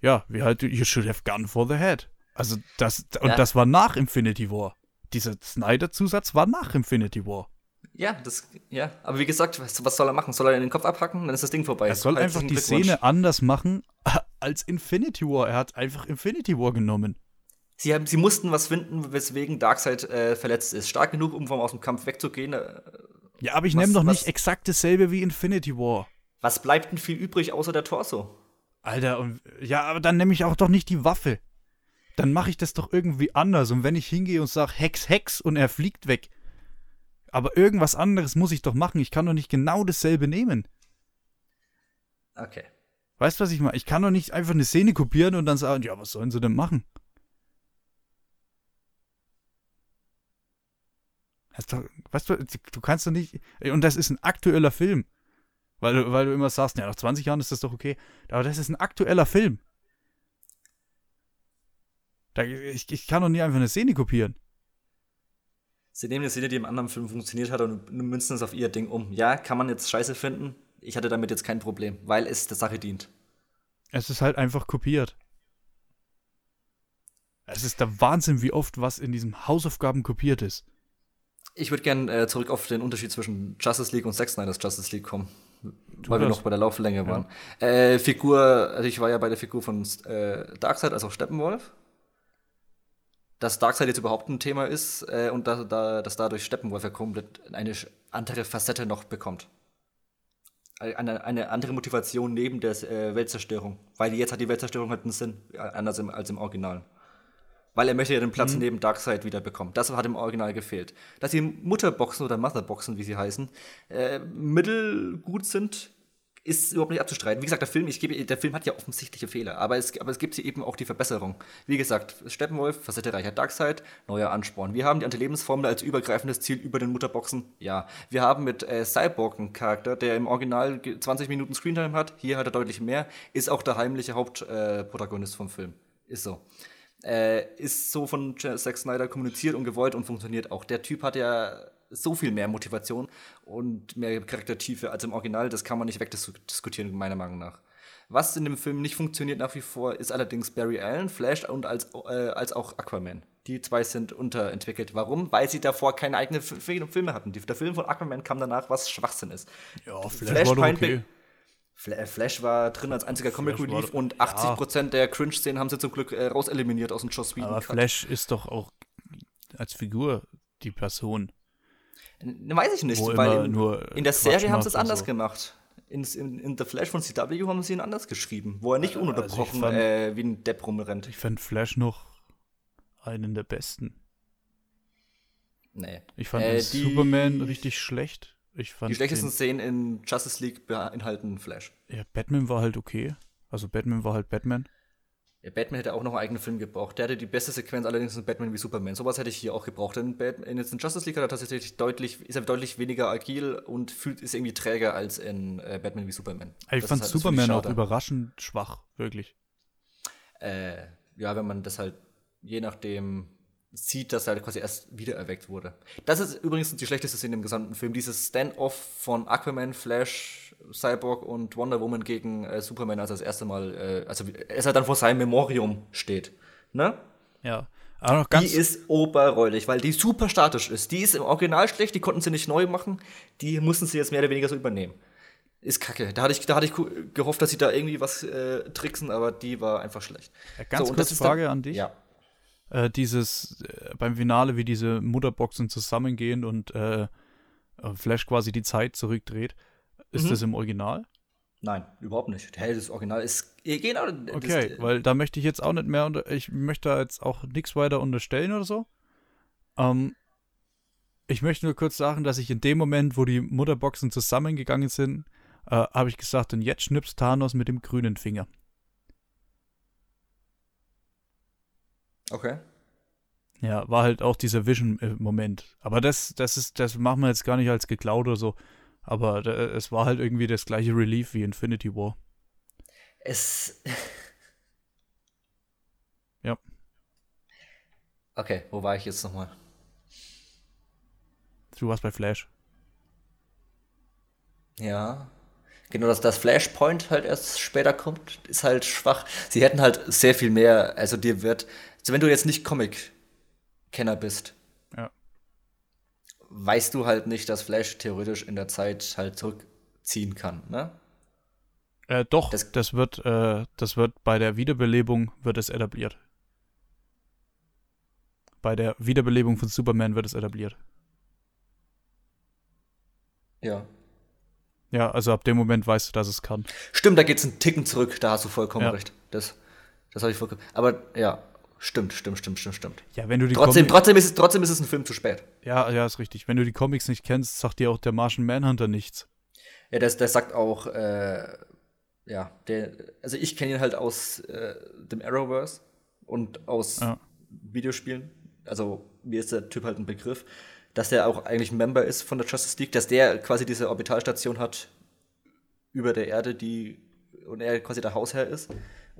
ja, wie halt, you should have gone for the head. Also das, und ja. das war nach Infinity War dieser Snyder-Zusatz war nach Infinity War. Ja, das, ja, aber wie gesagt, was, was, soll er machen? Soll er in den Kopf abhacken? Dann ist das Ding vorbei. Er soll einfach die Szene anders machen als Infinity War. Er hat einfach Infinity War genommen. Sie, haben, sie mussten was finden, weswegen Darkseid äh, verletzt ist. Stark genug, um vom aus dem Kampf wegzugehen. Äh, ja, aber ich nehme doch nicht exakt dasselbe wie Infinity War. Was bleibt denn viel übrig außer der Torso? Alter, und, ja, aber dann nehme ich auch doch nicht die Waffe dann mache ich das doch irgendwie anders. Und wenn ich hingehe und sage Hex, Hex und er fliegt weg, aber irgendwas anderes muss ich doch machen. Ich kann doch nicht genau dasselbe nehmen. Okay. Weißt du, was ich meine? Ich kann doch nicht einfach eine Szene kopieren und dann sagen, ja, was sollen sie denn machen? weißt du, du kannst doch nicht. Und das ist ein aktueller Film. Weil du, weil du immer sagst, ja, nach 20 Jahren ist das doch okay. Aber das ist ein aktueller Film. Da, ich, ich kann doch nie einfach eine Szene kopieren. Sie nehmen eine Szene, die im anderen Film funktioniert hat und münzen es auf ihr Ding um. Ja, kann man jetzt scheiße finden. Ich hatte damit jetzt kein Problem, weil es der Sache dient. Es ist halt einfach kopiert. Es ist der Wahnsinn, wie oft was in diesem Hausaufgaben kopiert ist. Ich würde gerne äh, zurück auf den Unterschied zwischen Justice League und Zack Snyder's Justice League kommen. weil wir noch bei der Lauflänge waren. Ja. Äh, Figur, also ich war ja bei der Figur von äh, Darkseid, also Steppenwolf. Dass Darkseid jetzt überhaupt ein Thema ist äh, und da, da, dass dadurch Steppenwolf ja komplett eine andere Facette noch bekommt. Eine, eine andere Motivation neben der äh, Weltzerstörung. Weil jetzt hat die Weltzerstörung halt einen Sinn, äh, anders im, als im Original. Weil er möchte ja den Platz mhm. neben Darkseid wieder bekommen. Das hat im Original gefehlt. Dass die Mutterboxen oder Motherboxen, wie sie heißen, äh, mittelgut sind, ist überhaupt nicht abzustreiten. Wie gesagt, der Film, ich gebe, der Film hat ja offensichtliche Fehler, aber es, aber es gibt hier eben auch die Verbesserung. Wie gesagt, Steppenwolf, Facette reicher Darkseid, neuer Ansporn. Wir haben die Antilebensformel als übergreifendes Ziel über den Mutterboxen, ja. Wir haben mit äh, Cyborg einen Charakter, der im Original 20 Minuten Screentime hat, hier hat er deutlich mehr, ist auch der heimliche Hauptprotagonist äh, vom Film. Ist so äh, ist so von Zack Snyder kommuniziert und gewollt und funktioniert auch. Der Typ hat ja so viel mehr Motivation und mehr Charaktertiefe als im Original. Das kann man nicht wegdiskutieren, meiner Meinung nach. Was in dem Film nicht funktioniert nach wie vor, ist allerdings Barry Allen, Flash und als, äh, als auch Aquaman. Die zwei sind unterentwickelt. Warum? Weil sie davor keine eigenen Filme hatten. Der Film von Aquaman kam danach, was Schwachsinn ist. Ja, Flash, Flash war okay. Äh, Flash war drin als einziger Comic Flash Relief und 80% ja. der Cringe-Szenen haben sie zum Glück äh, rauseliminiert aus dem Joss Whedon. Aber. Flash ist doch auch als Figur die Person. Weiß ich nicht, weil in, in der Serie haben sie es anders so. gemacht. In, in, in, The Flash von CW haben sie ihn anders geschrieben, wo er nicht also ununterbrochen also fand, äh, wie ein Depp rumrennt. Ich fand Flash noch einen der besten. Nee. Ich fand äh, Superman richtig schlecht. Ich fand die schlechtesten den, Szenen in Justice League beinhalten Flash. Ja, Batman war halt okay. Also Batman war halt Batman. Ja, Batman hätte auch noch einen eigenen Film gebraucht. Der hatte die beste Sequenz allerdings in Batman wie Superman. Sowas hätte ich hier auch gebraucht. Denn Batman, in Justice League hat er tatsächlich deutlich, ist er deutlich weniger agil und fühlt, ist irgendwie träger als in äh, Batman wie Superman. Ich das fand halt, Superman auch überraschend schwach, wirklich. Äh, ja, wenn man das halt je nachdem sieht, dass er quasi erst wiedererweckt wurde. Das ist übrigens die schlechteste Szene im gesamten Film. Dieses Stand-off von Aquaman, Flash, Cyborg und Wonder Woman gegen äh, Superman, als er das erste Mal, äh, also als er dann vor seinem Memorium steht. Ne? Ja. Aber noch ganz die ist oberräulig, weil die super statisch ist. Die ist im Original schlecht, die konnten sie nicht neu machen. Die mussten sie jetzt mehr oder weniger so übernehmen. Ist kacke. Da hatte ich, da hatte ich gehofft, dass sie da irgendwie was äh, tricksen, aber die war einfach schlecht. Ja, ganz so, kurze Frage dann, an dich. Ja äh, dieses äh, beim Finale, wie diese Mutterboxen zusammengehen und äh, Flash quasi die Zeit zurückdreht. Ist mhm. das im Original? Nein, überhaupt nicht. Hey, das Original ist genau. Okay, das, weil da möchte ich jetzt auch nicht mehr, unter, ich möchte da jetzt auch nichts weiter unterstellen oder so. Ähm, ich möchte nur kurz sagen, dass ich in dem Moment, wo die Mutterboxen zusammengegangen sind, äh, habe ich gesagt, und jetzt schnippst Thanos mit dem grünen Finger. Okay. Ja, war halt auch dieser Vision-Moment. Aber das, das ist, das machen wir jetzt gar nicht als geklaut oder so. Aber da, es war halt irgendwie das gleiche Relief wie Infinity War. Es. ja. Okay, wo war ich jetzt nochmal? Du warst bei Flash. Ja. Genau, dass das Flashpoint halt erst später kommt, ist halt schwach. Sie hätten halt sehr viel mehr, also dir wird, also wenn du jetzt nicht Comic-Kenner bist. Weißt du halt nicht, dass Flash theoretisch in der Zeit halt zurückziehen kann, ne? Äh, doch, das, das wird, äh, das wird bei der Wiederbelebung wird es etabliert. Bei der Wiederbelebung von Superman wird es etabliert. Ja. Ja, also ab dem Moment weißt du, dass es kann. Stimmt, da geht es einen Ticken zurück, da hast du vollkommen ja. recht. Das, das habe ich vollkommen. Aber ja, stimmt, stimmt, stimmt, stimmt, stimmt. Ja, wenn du die trotzdem, trotzdem, ist es, trotzdem ist es ein Film zu spät. Ja, ja, ist richtig. Wenn du die Comics nicht kennst, sagt dir auch der Martian Manhunter nichts. Ja, der, der sagt auch, äh, ja, der, also ich kenne ihn halt aus äh, dem Arrowverse und aus ja. Videospielen. Also mir ist der Typ halt ein Begriff dass der auch eigentlich ein Member ist von der Justice League, dass der quasi diese Orbitalstation hat über der Erde, die und er quasi der Hausherr ist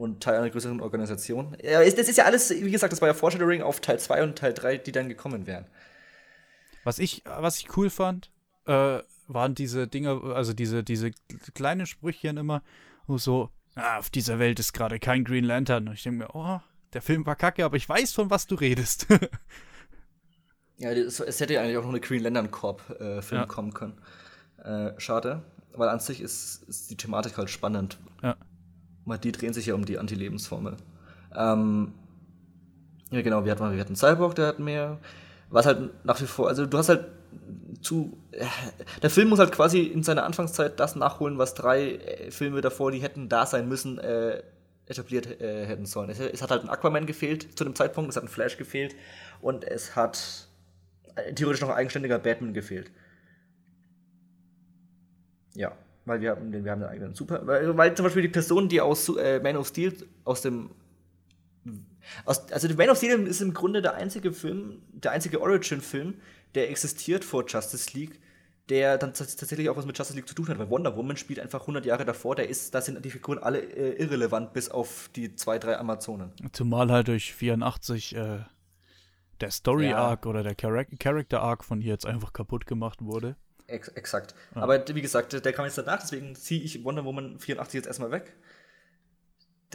und Teil einer größeren Organisation. Ja, das ist ja alles, wie gesagt, das war ja Foreshadowing auf Teil 2 und Teil 3, die dann gekommen wären. Was ich, was ich cool fand, äh, waren diese Dinge, also diese, diese kleinen Sprüchchen immer, wo so, ah, auf dieser Welt ist gerade kein Green Lantern. Und ich denke mir, oh, der Film war kacke, aber ich weiß, von was du redest. Ja, es hätte ja eigentlich auch noch eine Green Lantern Corp-Film äh, ja. kommen können. Äh, schade, weil an sich ist, ist die Thematik halt spannend. Ja. Die drehen sich ja um die Anti-Lebensformel. Ähm, ja, genau, wir hatten, wir hatten Cyborg, der hat mehr. Was halt nach wie vor, also du hast halt zu. Äh, der Film muss halt quasi in seiner Anfangszeit das nachholen, was drei äh, Filme davor, die hätten da sein müssen, äh, etabliert äh, hätten sollen. Es, es, hat halt ein Aquaman gefehlt zu dem Zeitpunkt, es hat ein Flash gefehlt und es hat theoretisch noch ein eigenständiger Batman gefehlt. Ja, weil wir haben, wir haben einen eigenen Super. Weil, weil zum Beispiel die Person, die aus äh, Man of Steel aus dem aus, also Man of Steel ist im Grunde der einzige Film, der einzige Origin-Film, der existiert vor Justice League, der dann tatsächlich auch was mit Justice League zu tun hat, weil Wonder Woman spielt einfach 100 Jahre davor, der ist, da sind die Figuren alle äh, irrelevant, bis auf die zwei, drei Amazonen. Zumal halt durch 84 äh, der Story-Arc ja. oder der Char Character-Arc von hier jetzt einfach kaputt gemacht wurde. Ex exakt. Ja. Aber wie gesagt, der kam jetzt danach, deswegen ziehe ich Wonder Woman 84 jetzt erstmal weg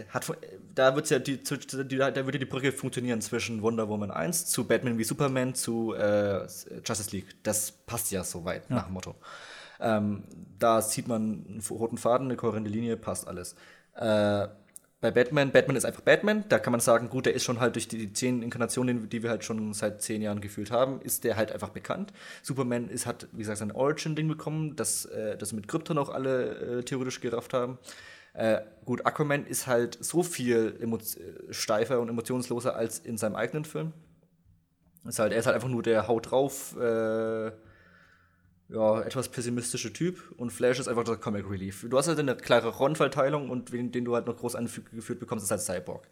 hat, da wird's ja die, da würde die Brücke funktionieren zwischen Wonder Woman 1 zu Batman wie Superman zu äh, Justice League. Das passt ja soweit ja. nach dem Motto. Ähm, da sieht man einen roten Faden, eine kohärente Linie, passt alles. Äh, bei Batman, Batman ist einfach Batman. Da kann man sagen, gut, der ist schon halt durch die zehn Inkarnationen, die wir halt schon seit zehn Jahren gefühlt haben, ist der halt einfach bekannt. Superman ist, hat, wie gesagt, sein Origin-Ding bekommen, das, äh, das mit Krypton auch alle äh, theoretisch gerafft haben. Äh, gut, Aquaman ist halt so viel steifer und emotionsloser als in seinem eigenen Film. Ist halt, er ist halt einfach nur der Haut drauf, äh, ja, etwas pessimistische Typ und Flash ist einfach der Comic Relief. Du hast halt eine klare Rollenverteilung und den, den du halt noch groß angeführt bekommst, ist halt Cyborg.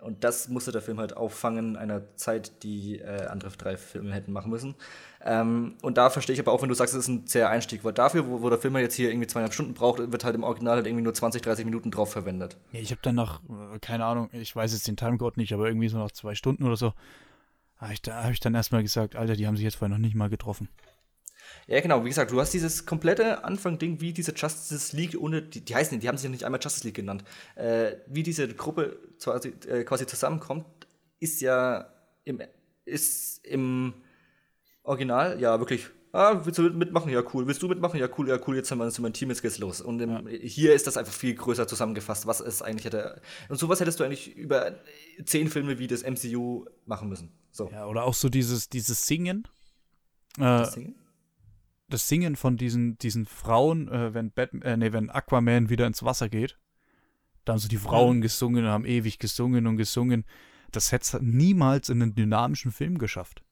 Und das musste der Film halt auffangen, einer Zeit, die äh, andere drei Filme hätten machen müssen. Ähm, und da verstehe ich aber auch, wenn du sagst, es ist ein zäher Einstieg, weil dafür, wo, wo der Film jetzt hier irgendwie zweieinhalb Stunden braucht, wird halt im Original halt irgendwie nur 20, 30 Minuten drauf verwendet. Ja, ich habe dann nach, äh, keine Ahnung, ich weiß jetzt den Timecode nicht, aber irgendwie so nach zwei Stunden oder so, habe ich, da, hab ich dann erstmal gesagt, Alter, die haben sich jetzt vorher noch nicht mal getroffen. Ja, genau, wie gesagt, du hast dieses komplette Anfang-Ding, wie diese Justice League ohne, die, die heißen, die haben sich ja nicht einmal Justice League genannt, äh, wie diese Gruppe quasi, äh, quasi zusammenkommt, ist ja im, ist im Original ja wirklich, ah, willst du mitmachen? Ja, cool. Willst du mitmachen? Ja, cool, ja, cool, jetzt haben wir uns mein Team, jetzt geht's los. Und im, ja. hier ist das einfach viel größer zusammengefasst, was es eigentlich hätte. Und sowas hättest du eigentlich über zehn Filme wie das MCU machen müssen. So. Ja, oder auch so dieses, dieses Singen. Äh, das Singen? Das Singen von diesen, diesen Frauen, äh, wenn, Batman, äh, nee, wenn Aquaman wieder ins Wasser geht, da haben so die Frauen gesungen und haben ewig gesungen und gesungen. Das hätte es niemals in einen dynamischen Film geschafft.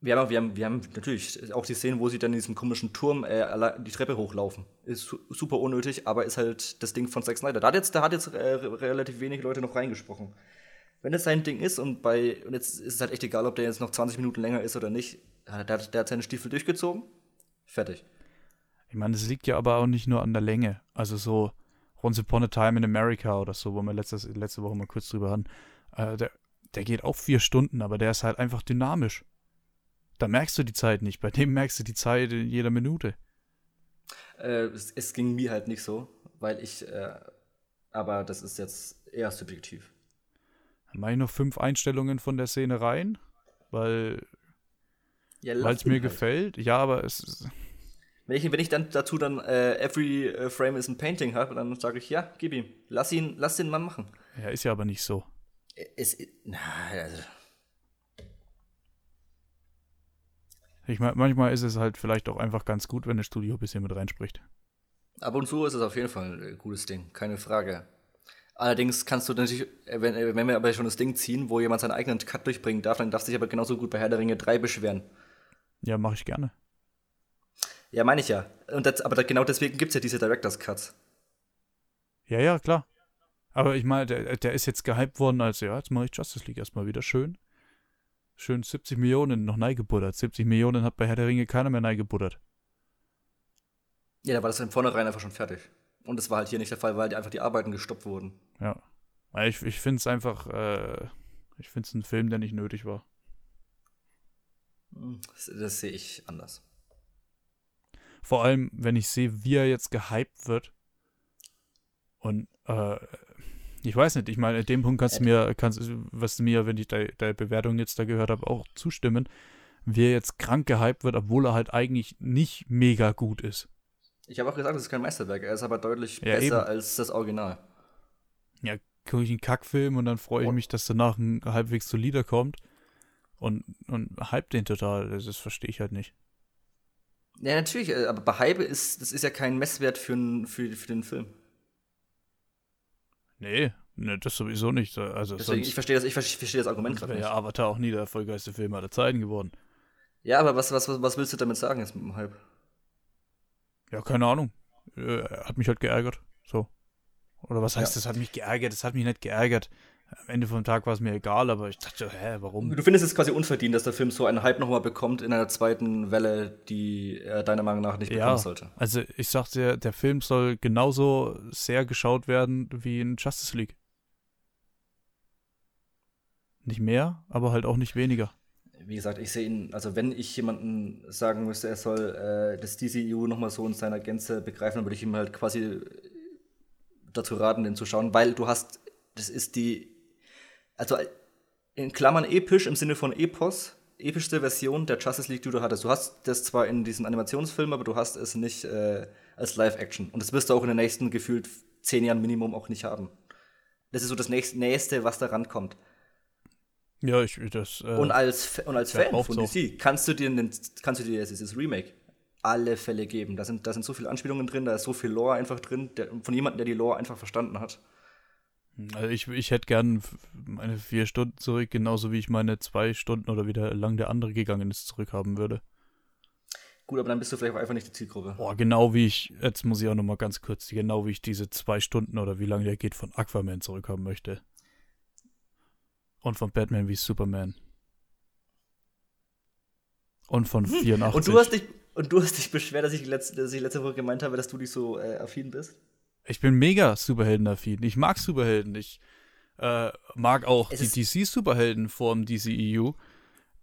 Wir haben, wir, haben, wir haben natürlich auch die Szene, wo sie dann in diesem komischen Turm äh, die Treppe hochlaufen. Ist super unnötig, aber ist halt das Ding von Zack Snyder. Da hat jetzt, da hat jetzt äh, relativ wenig Leute noch reingesprochen. Wenn es sein Ding ist und bei, und jetzt ist es halt echt egal, ob der jetzt noch 20 Minuten länger ist oder nicht, der, der hat seine Stiefel durchgezogen. Fertig. Ich meine, es liegt ja aber auch nicht nur an der Länge. Also so Once Upon a Time in America oder so, wo wir letztes, letzte Woche mal kurz drüber hatten. Äh, der, der geht auch vier Stunden, aber der ist halt einfach dynamisch. Da merkst du die Zeit nicht. Bei dem merkst du die Zeit in jeder Minute. Äh, es, es, ging mir halt nicht so, weil ich, äh, aber das ist jetzt eher subjektiv. Ich noch fünf Einstellungen von der Szene rein, weil ja, es mir halt. gefällt. Ja, aber es ist. Wenn ich, wenn ich dann dazu dann äh, every äh, frame is a painting habe, dann sage ich, ja, gib ihm. Lass ihn, lass den Mann machen. Ja, ist ja aber nicht so. Es, na, also. Ich meine, manchmal ist es halt vielleicht auch einfach ganz gut, wenn das Studio ein bisschen mit reinspricht. Ab und zu ist es auf jeden Fall ein gutes Ding, keine Frage. Allerdings kannst du natürlich, äh, wenn, äh, wenn wir aber schon das Ding ziehen, wo jemand seinen eigenen Cut durchbringen darf, dann darf sich aber genauso gut bei Herr der Ringe 3 beschweren. Ja, mache ich gerne. Ja, meine ich ja. Und das, aber genau deswegen gibt es ja diese Directors Cuts. Ja, ja, klar. Aber ich meine, der, der ist jetzt gehypt worden als, ja, jetzt mache ich Justice League erstmal wieder schön. Schön 70 Millionen noch neigebuddert. 70 Millionen hat bei Herr der Ringe keiner mehr neigebuddert. Ja, da war das von vornherein einfach schon fertig. Und das war halt hier nicht der Fall, weil einfach die Arbeiten gestoppt wurden. Ja. Ich, ich finde es einfach, äh, ich finde es ein Film, der nicht nötig war. Das, das sehe ich anders. Vor allem, wenn ich sehe, wie er jetzt gehypt wird. Und äh, ich weiß nicht, ich meine, in dem Punkt kannst du mir, kannst, was du mir, wenn ich deine Bewertung jetzt da gehört habe, auch zustimmen. wie er jetzt krank gehypt wird, obwohl er halt eigentlich nicht mega gut ist. Ich habe auch gesagt, es ist kein Meisterwerk. Er ist aber deutlich Ja, besser eben. als das Original. Ja, gucke ich einen Kackfilm und dann freue ich Und- mich, dass danach ein halbwegs solider kommt. Und, und hype den total. Das, das verstehe ich halt nicht. Ja, natürlich, äh, aber bei Hype ist, das ist ja kein Messwert für, für, für den Film. Nee, nee, das sowieso nicht. Also Deswegen, ich sonst verstehe das, ich verstehe das Argument gerade nicht. ja Avatar auch nie der erfolgreichste Film aller Zeiten geworden. Ja, aber was, was, was was willst du damit sagen jetzt mit dem Hype? Ja, keine Ahnung. Äh, hat mich halt geärgert. So. Oder was heißt, Ja. das hat mich geärgert? Das hat mich nicht geärgert. Am Ende vom Tag war es mir egal, aber ich dachte, hä, warum? Du findest es quasi unverdient, dass der Film so einen Hype nochmal bekommt in einer zweiten Welle, die er deiner Meinung nach nicht bekommen Ja, sollte. also ich sagte, der Film soll genauso sehr geschaut werden wie in Justice League. Nicht mehr, aber halt auch nicht weniger. Wie gesagt, ich sehe ihn, also wenn ich jemanden sagen müsste, er soll äh, das DCU nochmal so in seiner Gänze begreifen, dann würde ich ihm halt quasi dazu raten, den zu schauen, weil du hast, das ist die, also in Klammern episch im Sinne von Epos, epischste Version der Justice League, die du hattest. Du hast das zwar in diesen Animationsfilmen, aber du hast es nicht äh, als Live-Action. Und das wirst du auch in den nächsten gefühlt zehn Jahren Minimum auch nicht haben. Das ist so das nächste, was da rankommt. Ja, ich das. Äh, Und als, und als Fan von. DC kannst du dir, einen, kannst du dir dieses Remake alle Fälle geben. Da sind, da sind so viele Anspielungen drin, da ist so viel Lore einfach drin, der, von jemandem, der die Lore einfach verstanden hat. also ich, ich hätte gern meine vier Stunden zurück, genauso wie ich meine zwei Stunden oder wie der lang der andere gegangen ist, zurückhaben würde. Gut, aber dann bist du vielleicht auch einfach nicht die Zielgruppe. Boah, genau wie ich, jetzt muss ich auch noch mal ganz kurz, genau wie ich diese zwei Stunden oder wie lange der geht von Aquaman zurückhaben möchte. Und von Batman wie Superman. Und von 84. Hm. Und du hast dich, und du hast dich beschwert, dass ich, letzte, dass ich letzte Woche gemeint habe, dass du nicht so äh, affin bist. Ich bin mega Superhelden-affin. Ich mag Superhelden. Ich äh, mag auch Es die DC-Superhelden vom DCEU.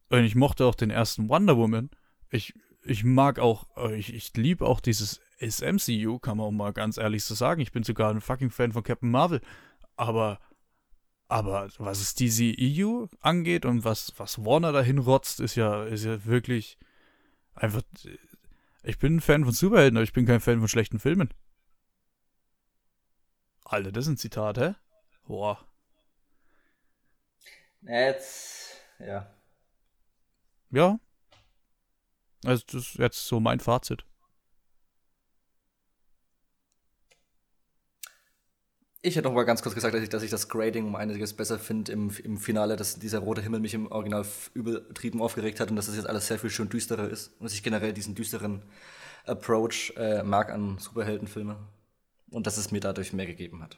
Und ich mochte auch den ersten Wonder Woman. Ich, ich mag auch, äh, ich, ich liebe auch dieses SMCU, kann man auch mal ganz ehrlich so sagen. Ich bin sogar ein fucking Fan von Captain Marvel. Aber, aber was es DCEU angeht und was, was Warner dahin rotzt, ist ja, ist ja wirklich einfach. Ich bin ein Fan von Superhelden, aber ich bin kein Fan von schlechten Filmen. Alter, das ist ein Zitat, hä? Boah. Jetzt, ja. Ja. Also, das ist jetzt so mein Fazit. Ich hätte noch mal ganz kurz gesagt, dass ich, dass ich das Grading um einiges besser finde im, im Finale, dass dieser rote Himmel mich im Original übertrieben aufgeregt hat und dass das jetzt alles sehr viel schön düsterer ist. Und dass ich generell diesen düsteren Approach äh, mag an Superheldenfilme. Und dass es mir dadurch mehr gegeben hat.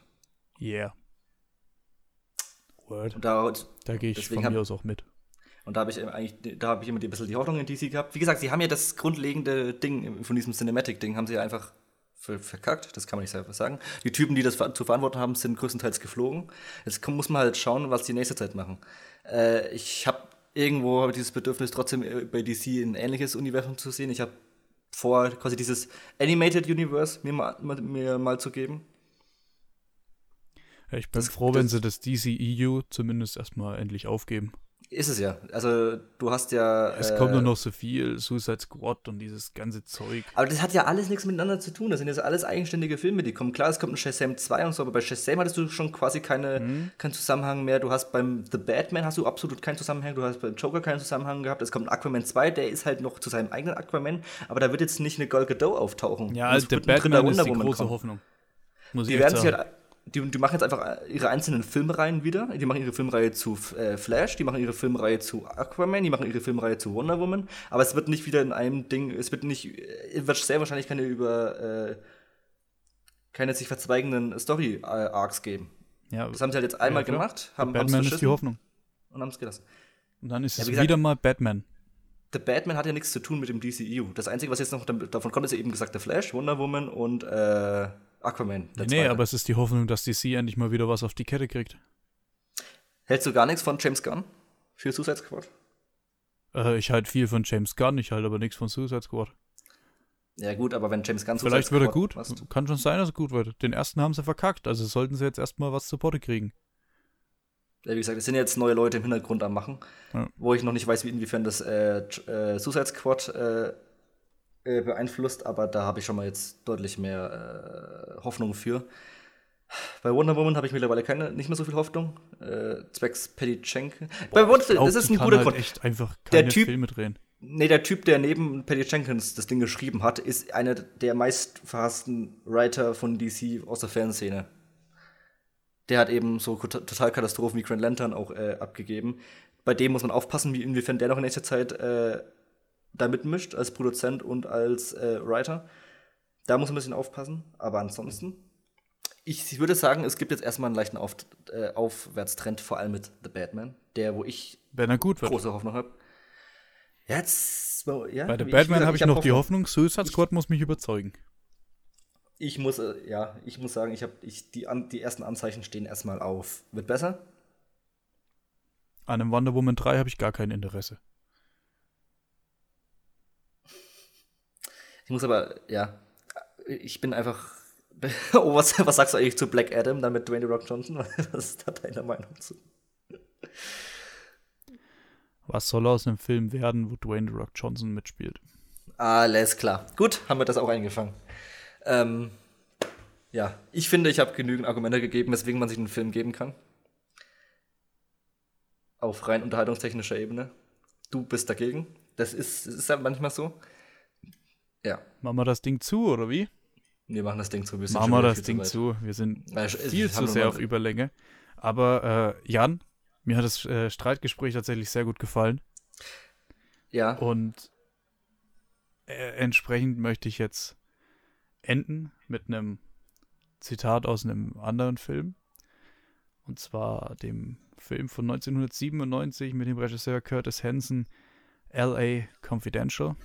Yeah. Word. Und da, Da gehe ich von hab- mir aus auch mit. und da habe ich eben eigentlich, da habe ich immer ein bisschen die Hoffnung in DC gehabt. Wie gesagt, sie haben ja das grundlegende Ding von diesem Cinematic-Ding, haben sie ja einfach verkackt, das kann man nicht selber sagen. Die Typen, die das zu verantworten haben, sind größtenteils geflogen. Jetzt muss man halt schauen, was die nächste Zeit machen. Äh, ich habe irgendwo hab dieses Bedürfnis, trotzdem äh, bei DC ein ähnliches Universum zu sehen. Ich habe vor, quasi dieses Animated Universe mir mal, mal- mir mal zu geben. Ja, Ich bin Das- froh, wenn das- sie das DCEU zumindest erstmal endlich aufgeben. Ist es ja. Also, du hast ja. Es äh, kommt nur noch so viel, Suicide Squad und dieses ganze Zeug. Aber das hat ja alles nichts miteinander zu tun. Das sind jetzt alles eigenständige Filme, die kommen. Klar, es kommt ein Shazam 2 und so, aber bei Shazam hattest du schon quasi keine, Mhm. keinen Zusammenhang mehr. Du hast beim The Batman hast du absolut keinen Zusammenhang. Du hast beim Joker keinen Zusammenhang gehabt. Es kommt ein Aquaman 2, der ist halt noch zu seinem eigenen Aquaman, aber da wird jetzt nicht eine Gal Gadot auftauchen. Ja, ein dritter Batman ist die große kommen. Hoffnung. Muss Die ich werden echt sich sagen. halt, die, die machen jetzt einfach ihre einzelnen Filmreihen wieder. Die machen ihre Filmreihe zu äh, Flash, die machen ihre Filmreihe zu Aquaman, die machen ihre Filmreihe zu Wonder Woman. Aber es wird nicht wieder in einem Ding, es wird nicht, äh, wird sehr wahrscheinlich keine über, äh, keine sich verzweigenden Story-Arcs geben. Ja, Das haben sie halt jetzt einmal Ja, gemacht, haben Batman ist die Hoffnung. und haben es gelassen. Und dann ist Ja, es gesagt- wieder mal Batman. The Batman hat ja nichts zu tun mit dem DCEU. Das Einzige, was jetzt noch davon kommt, ist eben gesagt der Flash, Wonder Woman und äh, Aquaman. Nee, zweite. aber es ist die Hoffnung, dass DC endlich mal wieder was auf die Kette kriegt. Hältst du gar nichts von James Gunn für Suicide Squad? Äh, ich halte viel von James Gunn, ich halte aber nichts von Suicide Squad. Ja gut, aber wenn James Gunn Vielleicht Suicide wird er Squad gut. Kann schon sein, dass er gut wird. Den ersten haben sie verkackt, also sollten sie jetzt erstmal was zu Potte kriegen. wie gesagt, es sind jetzt neue Leute im Hintergrund am Machen, Ja. wo ich noch nicht weiß, wie inwiefern das äh, äh, Suicide Squad äh, beeinflusst, aber da habe ich schon mal jetzt deutlich mehr äh, Hoffnung für. Bei Wonder Woman habe ich mittlerweile keine, nicht mehr so viel Hoffnung. Äh, zwecks Patty Jenkins. Bei Wonder, Glaub, das ist ein guter halt Grund. echt einfach Der keine Typ- Filme drehen. Nee, der Typ, der neben Patty Jenkins das Ding geschrieben hat, ist einer der meistverhassten Writer von DC aus der Fanszene. Der hat eben so total Katastrophen wie Grand Lantern auch äh, abgegeben. Bei dem muss man aufpassen, wie inwiefern der noch in nächster Zeit äh, da mitmischt, als Produzent und als äh, Writer. Da muss man ein bisschen aufpassen. Aber ansonsten, ich würde sagen, es gibt jetzt erstmal einen leichten Auf äh, Aufwärtstrend, vor allem mit The Batman, der, wo ich Wenn er gut wird. große Hoffnung habe. Jetzt, ja, Bei wie- Batman habe ich hab noch die Hoffnung, Suicide Squad muss mich überzeugen. Ich muss, äh, ja, ich muss sagen, ich habe ich, die, an, die ersten Anzeichen stehen erstmal auf. Wird besser? An einem Wonder Woman 3 habe ich gar kein Interesse. Ich muss aber, ja, ich bin einfach. Oh, was, was sagst du eigentlich zu Black Adam, dann mit Dwayne The Rock Johnson? Was ist da deine Meinung zu? Was soll aus einem Film werden, wo Dwayne The Rock Johnson mitspielt? Alles klar. Gut, haben wir das auch eingefangen. Ähm, ja, ich finde, ich habe genügend Argumente gegeben, weswegen man sich einen Film geben kann. Auf rein unterhaltungstechnischer Ebene. Du bist dagegen. Das ist, das ist ja manchmal so. Ja, Machen wir das Ding zu, oder wie? wir machen das Ding zu. Wir sind Machen wir das viel Ding zu. Wir sind viel zu sehr auf Überlänge. Aber äh, Jan, mir hat das äh, Streitgespräch tatsächlich sehr gut gefallen. Ja, Und äh, entsprechend möchte ich jetzt enden mit einem Zitat aus einem anderen Film. Und zwar dem Film von 1997 mit dem Regisseur Curtis Hanson, LA Confidential.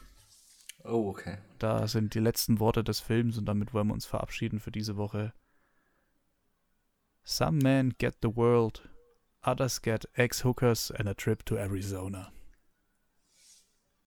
Oh, okay. Da sind die letzten Worte des Films und damit wollen wir uns verabschieden für diese Woche. Some men get the world, others get ex-hookers and a trip to Arizona.